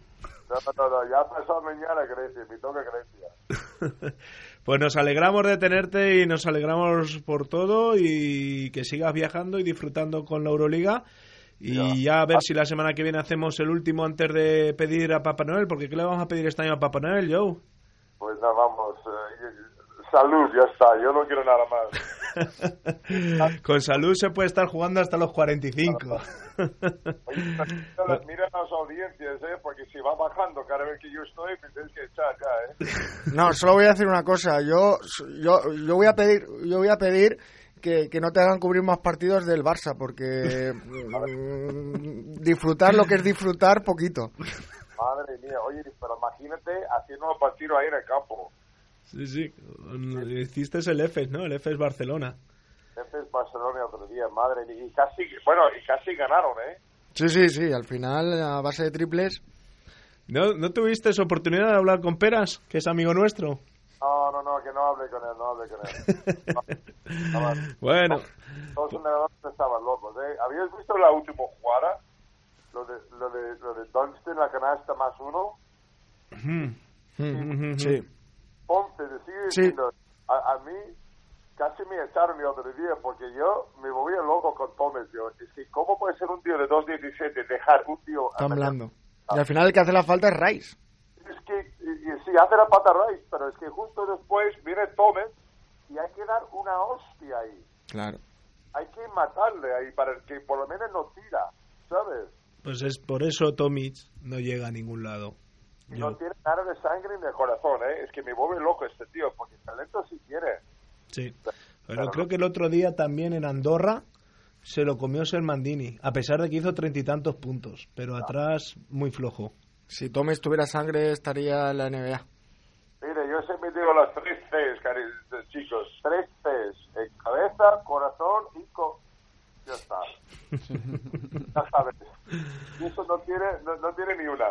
No, no, no, ya pasó mañana Grecia, me toca Grecia. [LAUGHS] pues nos alegramos de tenerte y nos alegramos por todo y que sigas viajando y disfrutando con la Euroliga. Y ya. a ver si la semana que viene hacemos el último antes de pedir a Papá Noel, porque ¿qué le vamos a pedir este año a Papá Noel, Joe? Pues nada, vamos. Eh, salud, ya está, yo no quiero nada más. [LAUGHS] Con salud se puede estar jugando hasta los 45. Oye, mira las audiencias, ¿eh? porque si va bajando cada vez que yo estoy, me tienes que echar ya, ¿eh? No, solo voy a decir una cosa. Yo, yo, yo voy a pedir, yo voy a pedir que, que, no te hagan cubrir más partidos del Barça, porque [LAUGHS] mm, disfrutar lo que es disfrutar, poquito. Madre mía, oye, pero imagínate haciendo un partido ahí en el campo. Sí, sí, hiciste el EFES, ¿no? El EFES Barcelona. EFES Barcelona otro día, madre mía, y casi, bueno, y casi ganaron, ¿eh? Sí, sí, sí, al final, a base de triples... ¿No, ¿No tuviste oportunidad de hablar con Peras, que es amigo nuestro? No, no, no, que no hable con él, no hable con él. [LAUGHS] No, no, bueno. Todos los estaban locos, ¿eh? ¿Habías visto la última jugada? Lo de, lo de, lo de Dunstan, la canasta más uno. sí. Ponte, sigue diciendo, sí. a, a, mí casi me echaron el otro día porque yo me volvía loco con Thomas. Yo. Es que, ¿cómo puede ser un tío de 2.17 dejar un tío... Hablando. Y al final el que hace la falta es Rice es que y, y, sí hace la pata Rice, pero es que justo después viene Thomas y hay que dar una hostia ahí. Claro. Hay que matarle ahí para que por lo menos no tira, ¿sabes? Pues es por eso Tomic no llega a ningún lado. Y no tiene nada de sangre ni de corazón, ¿eh? Es que me vuelve loco este tío, porque talento sí tiene. Sí. Pero, pero creo que el otro día también en Andorra se lo comió Sermandini, a pesar de que hizo treinta y tantos puntos, pero atrás muy flojo. Si Tomes tuviera sangre, estaría en la NBA. Mire, yo siempre digo las tres Cs, cari chicos. Tres Cs. En cabeza, corazón y co... Ya está. [LAUGHS] ya sabes. Y eso no tiene, no, no tiene ni una.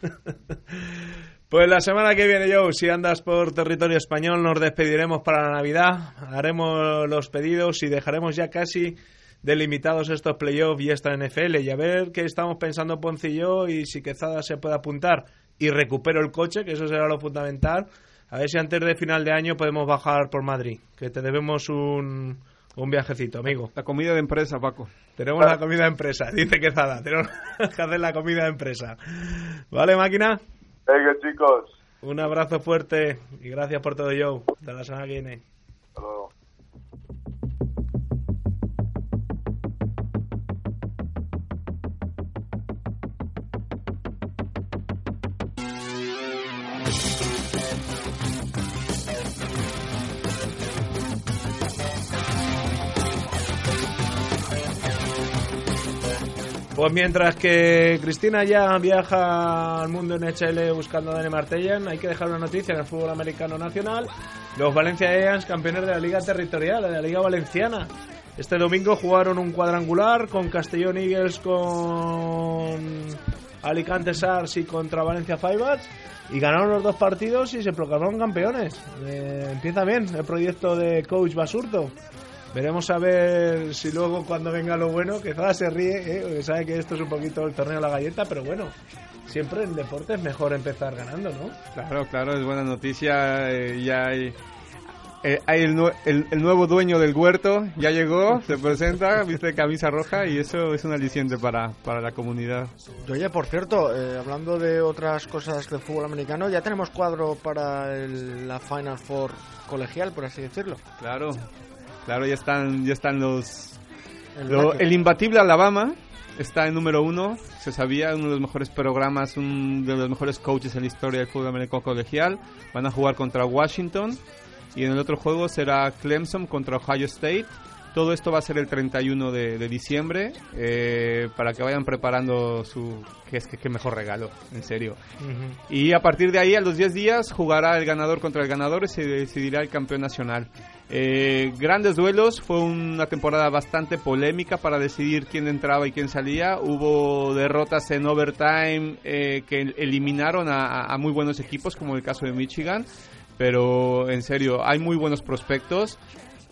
[LAUGHS] Pues la semana que viene, Joe, si andas por territorio español, nos despediremos para la Navidad. Haremos los pedidos y dejaremos ya casi delimitados estos playoffs y esta NFL y a ver qué estamos pensando Ponce y yo y si Quezada se puede apuntar y recupero el coche, que eso será lo fundamental. A ver si antes de final de año podemos bajar por Madrid, que te debemos un, un viajecito, amigo. La comida de empresa, Paco. Tenemos la comida de empresa, dice Quezada. Tenemos que hacer la comida de empresa. ¿Vale, máquina? Venga, chicos. Un abrazo fuerte y gracias por todo, Joe. Hasta la semana que viene. Hasta luego. Pues mientras que Cristina ya viaja al mundo en HL buscando a Dani Martellan, hay que dejar una noticia en el fútbol americano nacional. Los Valencia Eagles, campeones de la Liga Territorial, de la Liga Valenciana. Este domingo jugaron un cuadrangular con Castellón Eagles, con Alicante Sars y contra Valencia Fibats y ganaron los dos partidos y se proclamaron campeones. Eh, empieza bien el proyecto de coach Basurto. Veremos a ver si luego cuando venga lo bueno, que Zada se ríe, ¿eh? porque sabe que esto es un poquito el torneo de la galleta, pero bueno, siempre en deporte es mejor empezar ganando, ¿no? Claro, claro, es buena noticia, eh, ya hay... Eh, hay el, el, el, nuevo dueño del huerto, ya llegó, se presenta, viste camisa roja y eso es un aliciente para, para la comunidad. Oye, por cierto, eh, hablando de otras cosas del fútbol americano, ya tenemos cuadro para el, la Final Four colegial, por así decirlo. Claro, Claro, ya están, ya están los... El, lo, el imbatible Alabama está en número uno, se sabía, uno de los mejores programas, uno de los mejores coaches en la historia del fútbol americano colegial. Van a jugar contra Washington y en el otro juego será Clemson contra Ohio State. Todo esto va a ser el 31 de, de diciembre eh, para que vayan preparando su... que es que, que mejor regalo, en serio. Uh -huh. Y a partir de ahí, a los 10 días, jugará el ganador contra el ganador y se decidirá el campeón nacional. Eh, grandes duelos, fue una temporada bastante polémica para decidir quién entraba y quién salía. Hubo derrotas en overtime eh, que eliminaron a, a, muy buenos equipos, como el caso de Michigan. Pero en serio, hay muy buenos prospectos.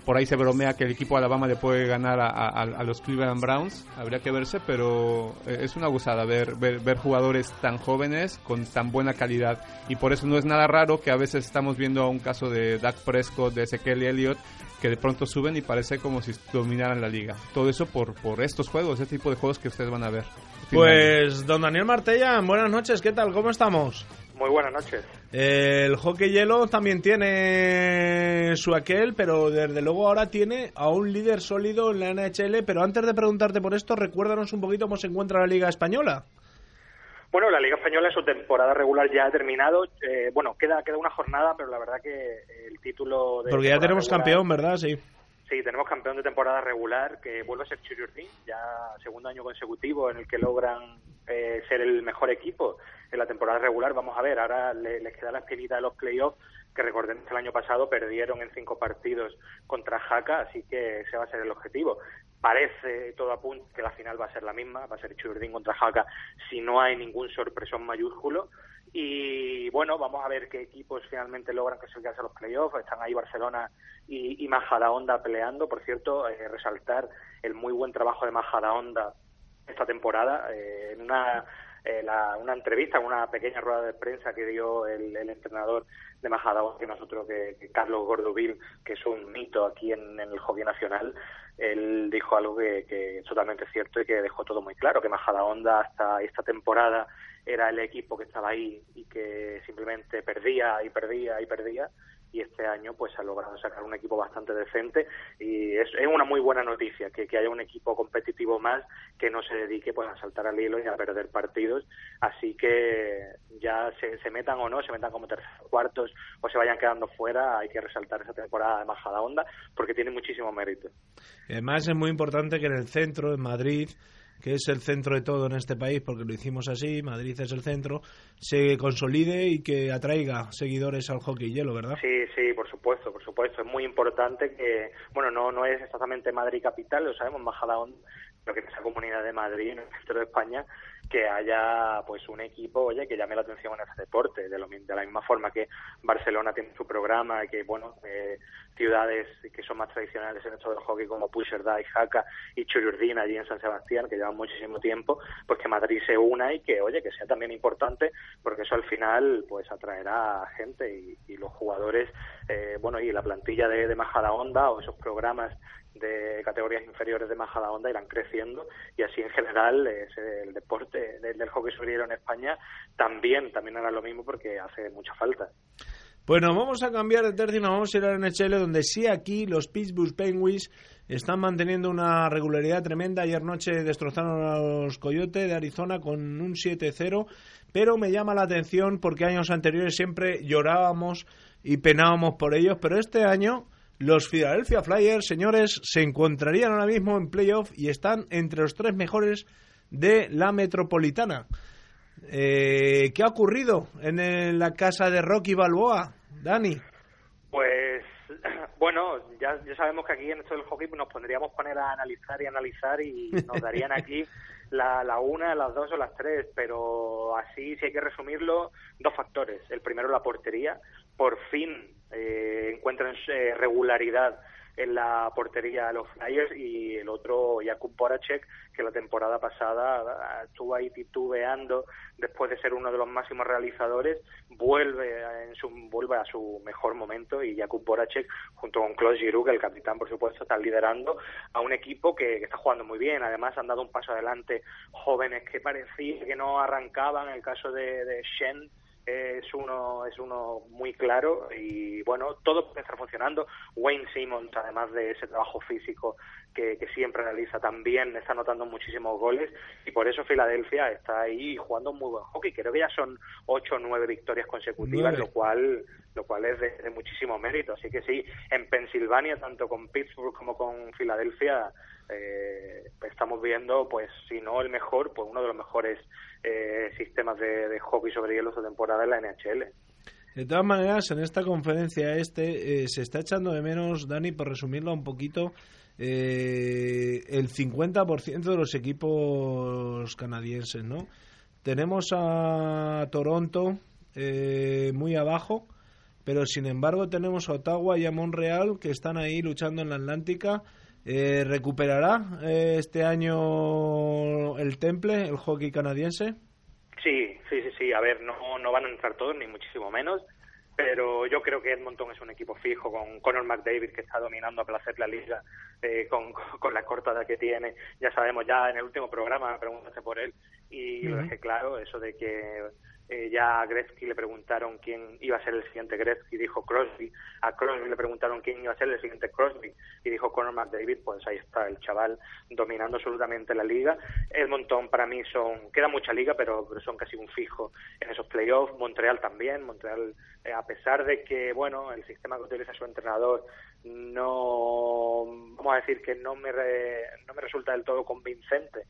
Por ahí se bromea que el equipo de Alabama le puede ganar a, los Cleveland Browns. Habría que verse, pero eh, es una gozada ver, ver, jugadores tan jóvenes con tan buena calidad. Y por eso no es nada raro que a veces estamos viendo un caso de Dak Prescott, de Ezekiel Elliott, que de pronto suben y parece como si dominaran la liga. Todo eso por, por estos juegos, este tipo de juegos que ustedes van a ver. Pues, don Daniel Martella, buenas noches, ¿qué tal? ¿Cómo estamos? Muy buenas noches. El hockey hielo también tiene su aquel, pero desde luego ahora tiene a un líder sólido en la NHL. Pero antes de preguntarte por esto, recuérdanos un poquito cómo se encuentra la Liga Española. Bueno, la Liga Española en su temporada regular ya ha terminado. Eh, bueno, queda, queda una jornada, pero la verdad que el título de. Porque ya tenemos campeón, ¿verdad? Sí. Sí, tenemos campeón de temporada regular que vuelve a ser Churiurtín, ya segundo año consecutivo en el que logran eh, ser el mejor equipo en la temporada regular. Vamos a ver, ahora les queda la espinita de los playoffs, que recordemos que el año pasado perdieron en cinco partidos contra Jaca, así que ese va a ser el objetivo. Parece todo apunta que la final va a ser la misma, va a ser Churdín contra Jaca, si no hay ningún sorpresón mayúsculo. Y bueno, vamos a ver qué equipos finalmente logran clasificarse a los playoffs. Están ahí Barcelona y, y Majadahonda peleando. Por cierto, eh, resaltar el muy buen trabajo de Majadahonda esta temporada. Eh, en una eh, una entrevista, una pequeña rueda de prensa que dio el, entrenador de Majadahonda, que nosotros, que, Carlos Gordovil, que es un mito aquí en, el hockey nacional, él dijo algo que, es totalmente cierto y que dejó todo muy claro, que Majadahonda hasta esta temporada era el equipo que estaba ahí y que simplemente perdía y perdía y perdía y este año pues ha logrado sacar un equipo bastante decente y es, una muy buena noticia que, haya un equipo competitivo más que no se dedique pues a saltar al hilo y a perder partidos. Así que ya se, metan o no se metan como terceros cuartos o se vayan quedando fuera hay que resaltar esa temporada de Majada Onda porque tiene muchísimo mérito. Además es muy importante que en el centro en Madrid que es el centro de todo en este país, porque lo hicimos así, Madrid es el centro, se consolide y que atraiga seguidores al hockey hielo, ¿verdad? Sí, sí, por supuesto, por supuesto. Es muy importante que, bueno, no, no es exactamente Madrid capital, lo sabemos, Majadahonda, pero que en esa comunidad de Madrid, en el centro de España, que haya pues un equipo oye que llame la atención en ese deporte de, lo, de la misma forma que Barcelona tiene su programa y que bueno eh, ciudades que son más tradicionales en esto del hockey como Puigcerdá y Jaca y Chururdín allí en San Sebastián que llevan muchísimo tiempo pues que Madrid se una y que oye que sea también importante porque eso al final pues atraerá a gente y, los jugadores eh, bueno y la plantilla de, de Majadahonda o esos programas de categorías inferiores de Majadahonda irán creciendo y así en general el deporte del, hockey sobre en España también también hará lo mismo porque hace mucha falta. Bueno, vamos a cambiar de tercio y nos vamos a ir a la NHL, donde sí aquí los Pittsburgh Penguins están manteniendo una regularidad tremenda. Ayer noche destrozaron a los Coyotes de Arizona con un 7-0, pero me llama la atención porque años anteriores siempre llorábamos y penábamos por ellos, pero este año los Philadelphia Flyers, señores, se encontrarían ahora mismo en playoff y están entre los tres mejores de la metropolitana. Eh, ¿Qué ha ocurrido en la casa de Rocky Balboa, Dani? Pues [CLEARS THROAT] bueno, ya, ya sabemos que aquí en esto del hockey nos pondríamos poner a analizar y analizar y nos darían aquí [LAUGHS] la, la una, las dos o las tres, pero así, si hay que resumirlo, dos factores. El primero, la portería. Por fin eh, encuentran eh, regularidad en la portería de los Flyers y el otro Jakub Poracek que la temporada pasada ah, estuvo ahí titubeando después de ser uno de los máximos realizadores vuelve a, en su vuelve a su mejor momento y Jakub Poracek junto con Klaus Giroux que el capitán por supuesto está liderando a un equipo que, está jugando muy bien. Además han dado un paso adelante jóvenes que parecía que no arrancaban. En el caso de, de Shen es uno es uno muy claro y bueno todo puede estar funcionando. Wayne Simmons además de ese trabajo físico que, siempre realiza también está anotando muchísimos goles y por eso Filadelfia está ahí jugando muy buen hockey. Creo que ya son ocho o nueve victorias consecutivas lo cual lo cual es de, muchísimo mérito. Así que sí en Pensilvania tanto con Pittsburgh como con Filadelfia eh, estamos viendo pues si no el mejor pues uno de los mejores eh, sistemas de, hockey sobre hielo esta temporada en la NHL. De todas maneras, en esta conferencia este eh, se está echando de menos, Dani, por resumirlo un poquito, eh, el 50% de los equipos canadienses, ¿no? Tenemos a Toronto muy abajo, pero sin embargo tenemos a Ottawa y a Montreal que están ahí luchando en la Atlántica. Eh, ¿Recuperará eh, este año el Temple, el hockey canadiense? Sí, sí, sí, sí. A ver, no, no van a entrar todos, ni muchísimo menos pero yo creo que Edmonton es un equipo fijo con Conor McDavid que está dominando a placer la liga eh, con, con, la cortada que tiene. Ya sabemos, ya en el último programa me preguntaste por él y lo dejé claro, eso de que eh, ya a Gretzky le preguntaron quién iba a ser el siguiente Gretzky, dijo Crosby. A Crosby le preguntaron quién iba a ser el siguiente Crosby y dijo Conor McDavid. Pues ahí está el chaval dominando absolutamente la liga. Edmonton para mí son, queda mucha liga, pero, son casi un fijo en esos playoffs. Montreal también. Montreal, eh, a pesar de que, bueno, el sistema que utiliza su entrenador no, vamos a decir que no me, no me resulta del todo convincente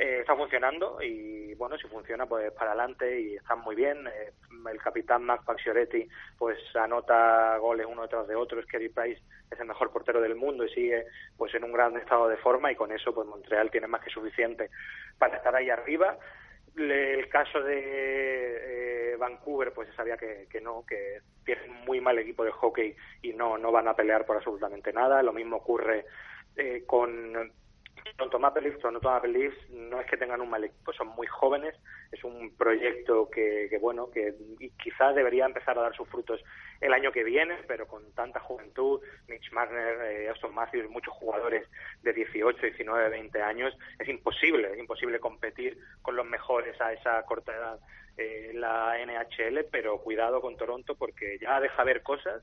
eh, está funcionando y bueno, si funciona pues para adelante y están muy bien. Eh, el capitán Max Pacioretty pues anota goles uno detrás de otro. Kerry Price es el mejor portero del mundo y sigue pues en un gran estado de forma y con eso pues Montreal tiene más que suficiente para estar ahí arriba. el caso de eh, Vancouver pues se sabía que, que no, que tienen muy mal equipo de hockey y no, no van a pelear por absolutamente nada. Lo mismo ocurre con Toronto Maple Leafs, Toronto Maple Leafs no es que tengan un mal equipo, son muy jóvenes, es un proyecto que, que bueno, que quizás debería empezar a dar sus frutos el año que viene, pero con tanta juventud, Mitch Marner, eh, Austin Matthews, muchos jugadores de 18, 19, 20 años, es imposible, es imposible competir con los mejores a esa corta edad eh, la NHL, pero cuidado con Toronto porque ya deja ver cosas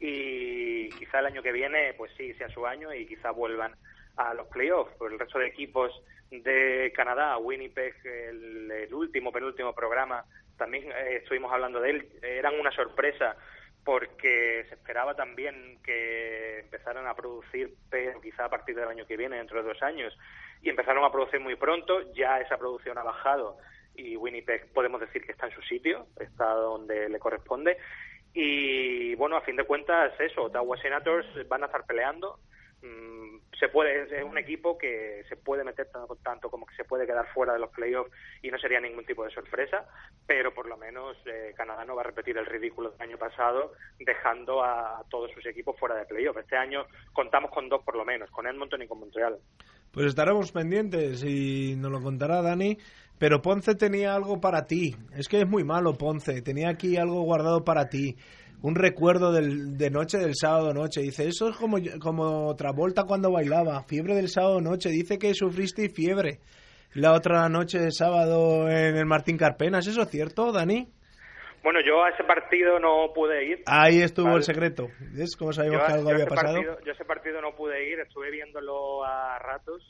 y quizá el año que viene, pues sí, sea su año y quizá vuelvan a los playoffs. Por el resto de equipos de Canadá, Winnipeg, el, último, penúltimo programa, también eh, estuvimos hablando de él, eran una sorpresa porque se esperaba también que empezaran a producir, pero quizá a partir del año que viene, dentro de dos años, y empezaron a producir muy pronto, ya esa producción ha bajado y Winnipeg podemos decir que está en su sitio, está donde le corresponde. Y bueno, a fin de cuentas, eso, Ottawa Senators van a estar peleando, se puede es un equipo que se puede meter tanto, tanto, como que se puede quedar fuera de los playoffs y no sería ningún tipo de sorpresa, pero por lo menos eh, Canadá no va a repetir el ridículo del año pasado dejando a, todos sus equipos fuera de playoffs. Este año contamos con dos por lo menos, con Edmonton y con Montreal. Pues estaremos pendientes y nos lo contará Dani. Pero Ponce tenía algo para ti. Es que es muy malo Ponce. Tenía aquí algo guardado para ti un recuerdo del, de noche del sábado noche. Dice, eso es como, como Travolta cuando bailaba, fiebre del sábado noche. Dice que sufriste fiebre la otra noche de sábado en el Martín Carpenas. ¿Eso es cierto, Dani? Bueno, yo a ese partido no pude ir. Ahí estuvo el secreto. ¿Ves cómo sabíamos que algo había pasado? yo yo ese partido no pude ir, estuve viéndolo a ratos.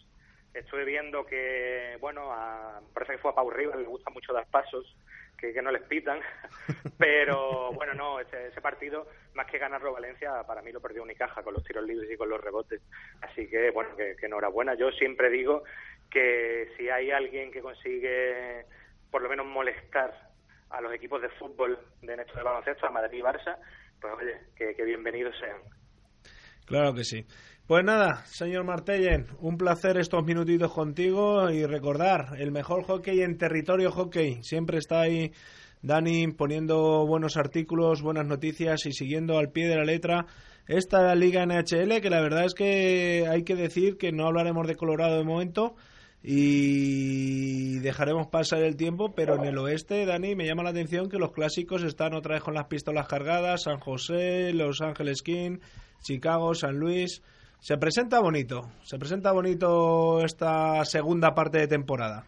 Estuve viendo que, bueno, a, parece que fue a Pau Rivas, le gusta mucho dar pasos que, no les pitan. [LAUGHS] Pero bueno, no, ese, partido, más que ganarlo Valencia, para mí lo perdió Unicaja con los tiros libres y con los rebotes. Así que bueno, que, enhorabuena. Yo siempre digo que si hay alguien que consigue por lo menos molestar a los equipos de fútbol de Néstor de baloncesto, a Madrid y Barça, pues oye, que, que bienvenidos sean. Claro que sí. Pues nada, señor Martellen, un placer estos minutitos contigo y recordar, el mejor hockey en territorio hockey. Siempre está ahí Dani poniendo buenos artículos, buenas noticias y siguiendo al pie de la letra esta liga NHL, que la verdad es que hay que decir que no hablaremos de Colorado de momento y dejaremos pasar el tiempo, pero en el oeste, Dani, me llama la atención que los clásicos están otra vez con las pistolas cargadas, San José, Los Ángeles King, Chicago, San Luis. Se presenta bonito, se presenta bonito esta segunda parte de temporada.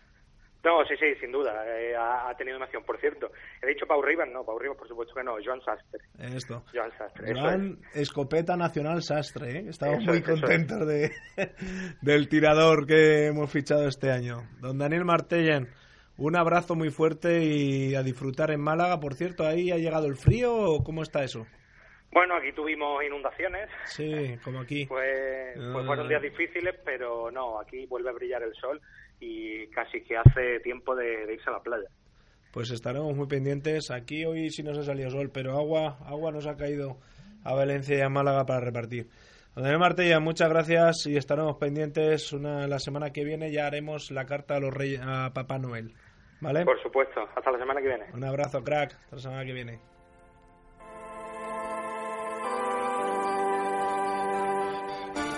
No, sí, sí, sin duda. Eh, ha, tenido una acción. Por cierto, he dicho Pau Rivas, no, Pau Rivas por supuesto que no, Joan Sastre. Esto. Joan Sastre. Joan Escopeta Nacional Sastre, ¿eh? Estamos muy contentos de, [LAUGHS] del tirador que hemos fichado este año. Don Daniel Martellen, un abrazo muy fuerte y a disfrutar en Málaga. Por cierto, ¿ahí ha llegado el frío o cómo está eso? Bueno, aquí tuvimos inundaciones. Sí, como aquí. [LAUGHS] Pues, pues fueron días difíciles, pero no, aquí vuelve a brillar el sol y casi que hace tiempo de, irse a la playa. Pues estaremos muy pendientes. Aquí hoy sí nos ha salido sol, pero agua, agua nos ha caído a Valencia y a Málaga para repartir. Andrés Martella, muchas gracias y estaremos pendientes. Una, la semana que viene ya haremos la carta a los reyes, a Papá Noel. ¿Vale? Por supuesto. Hasta la semana que viene. Un abrazo, crack. Hasta la semana que viene.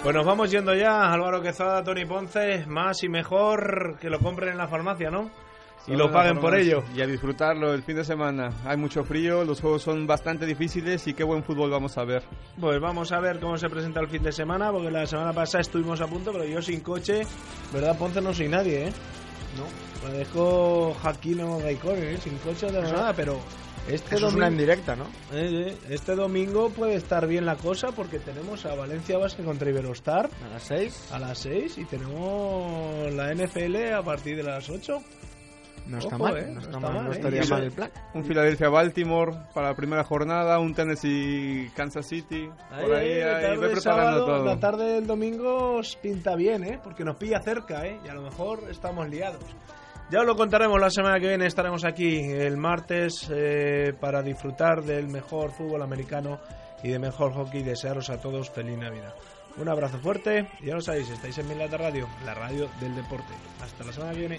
Pues nos vamos yendo ya, Álvaro Quezada, Tony Ponce, más y mejor que lo compren en la farmacia, ¿no? y lo paguen por ello. Y a disfrutarlo el fin de semana. Hay mucho frío, los juegos son bastante difíciles y qué buen fútbol vamos a ver. Pues vamos a ver cómo se presenta el fin de semana, porque la semana pasada estuvimos a punto, pero yo sin coche, ¿verdad, Ponce? No soy nadie, ¿eh? No. Me dejó Jaquino Raikkonen, ¿eh? Sin coche tengo nada, pero este Eso es una en directa, ¿no? Eh, eh, este domingo puede estar bien la cosa porque tenemos a Valencia Basket contra Iberostar. A las 6. A las 6 y tenemos la NFL a partir de las 8. No está mal, eh, no, está mal, mal, no eh. estaría mal el plan. Un Filadelfia-Baltimore para la primera jornada, un Tennessee-Kansas City. Por ahí, Ahí, la ahí, tarde preparando sábado, todo. La tarde del domingo os pinta bien, ¿eh? Porque nos pilla cerca, ¿eh? Y a lo mejor estamos liados. Ya os lo contaremos la semana que viene. Estaremos aquí el martes eh, para disfrutar del mejor fútbol americano y de mejor hockey. Desearos a todos feliz Navidad. Un abrazo fuerte. y Ya lo sabéis, estáis en Milata Radio, la radio del deporte. Hasta la semana que viene.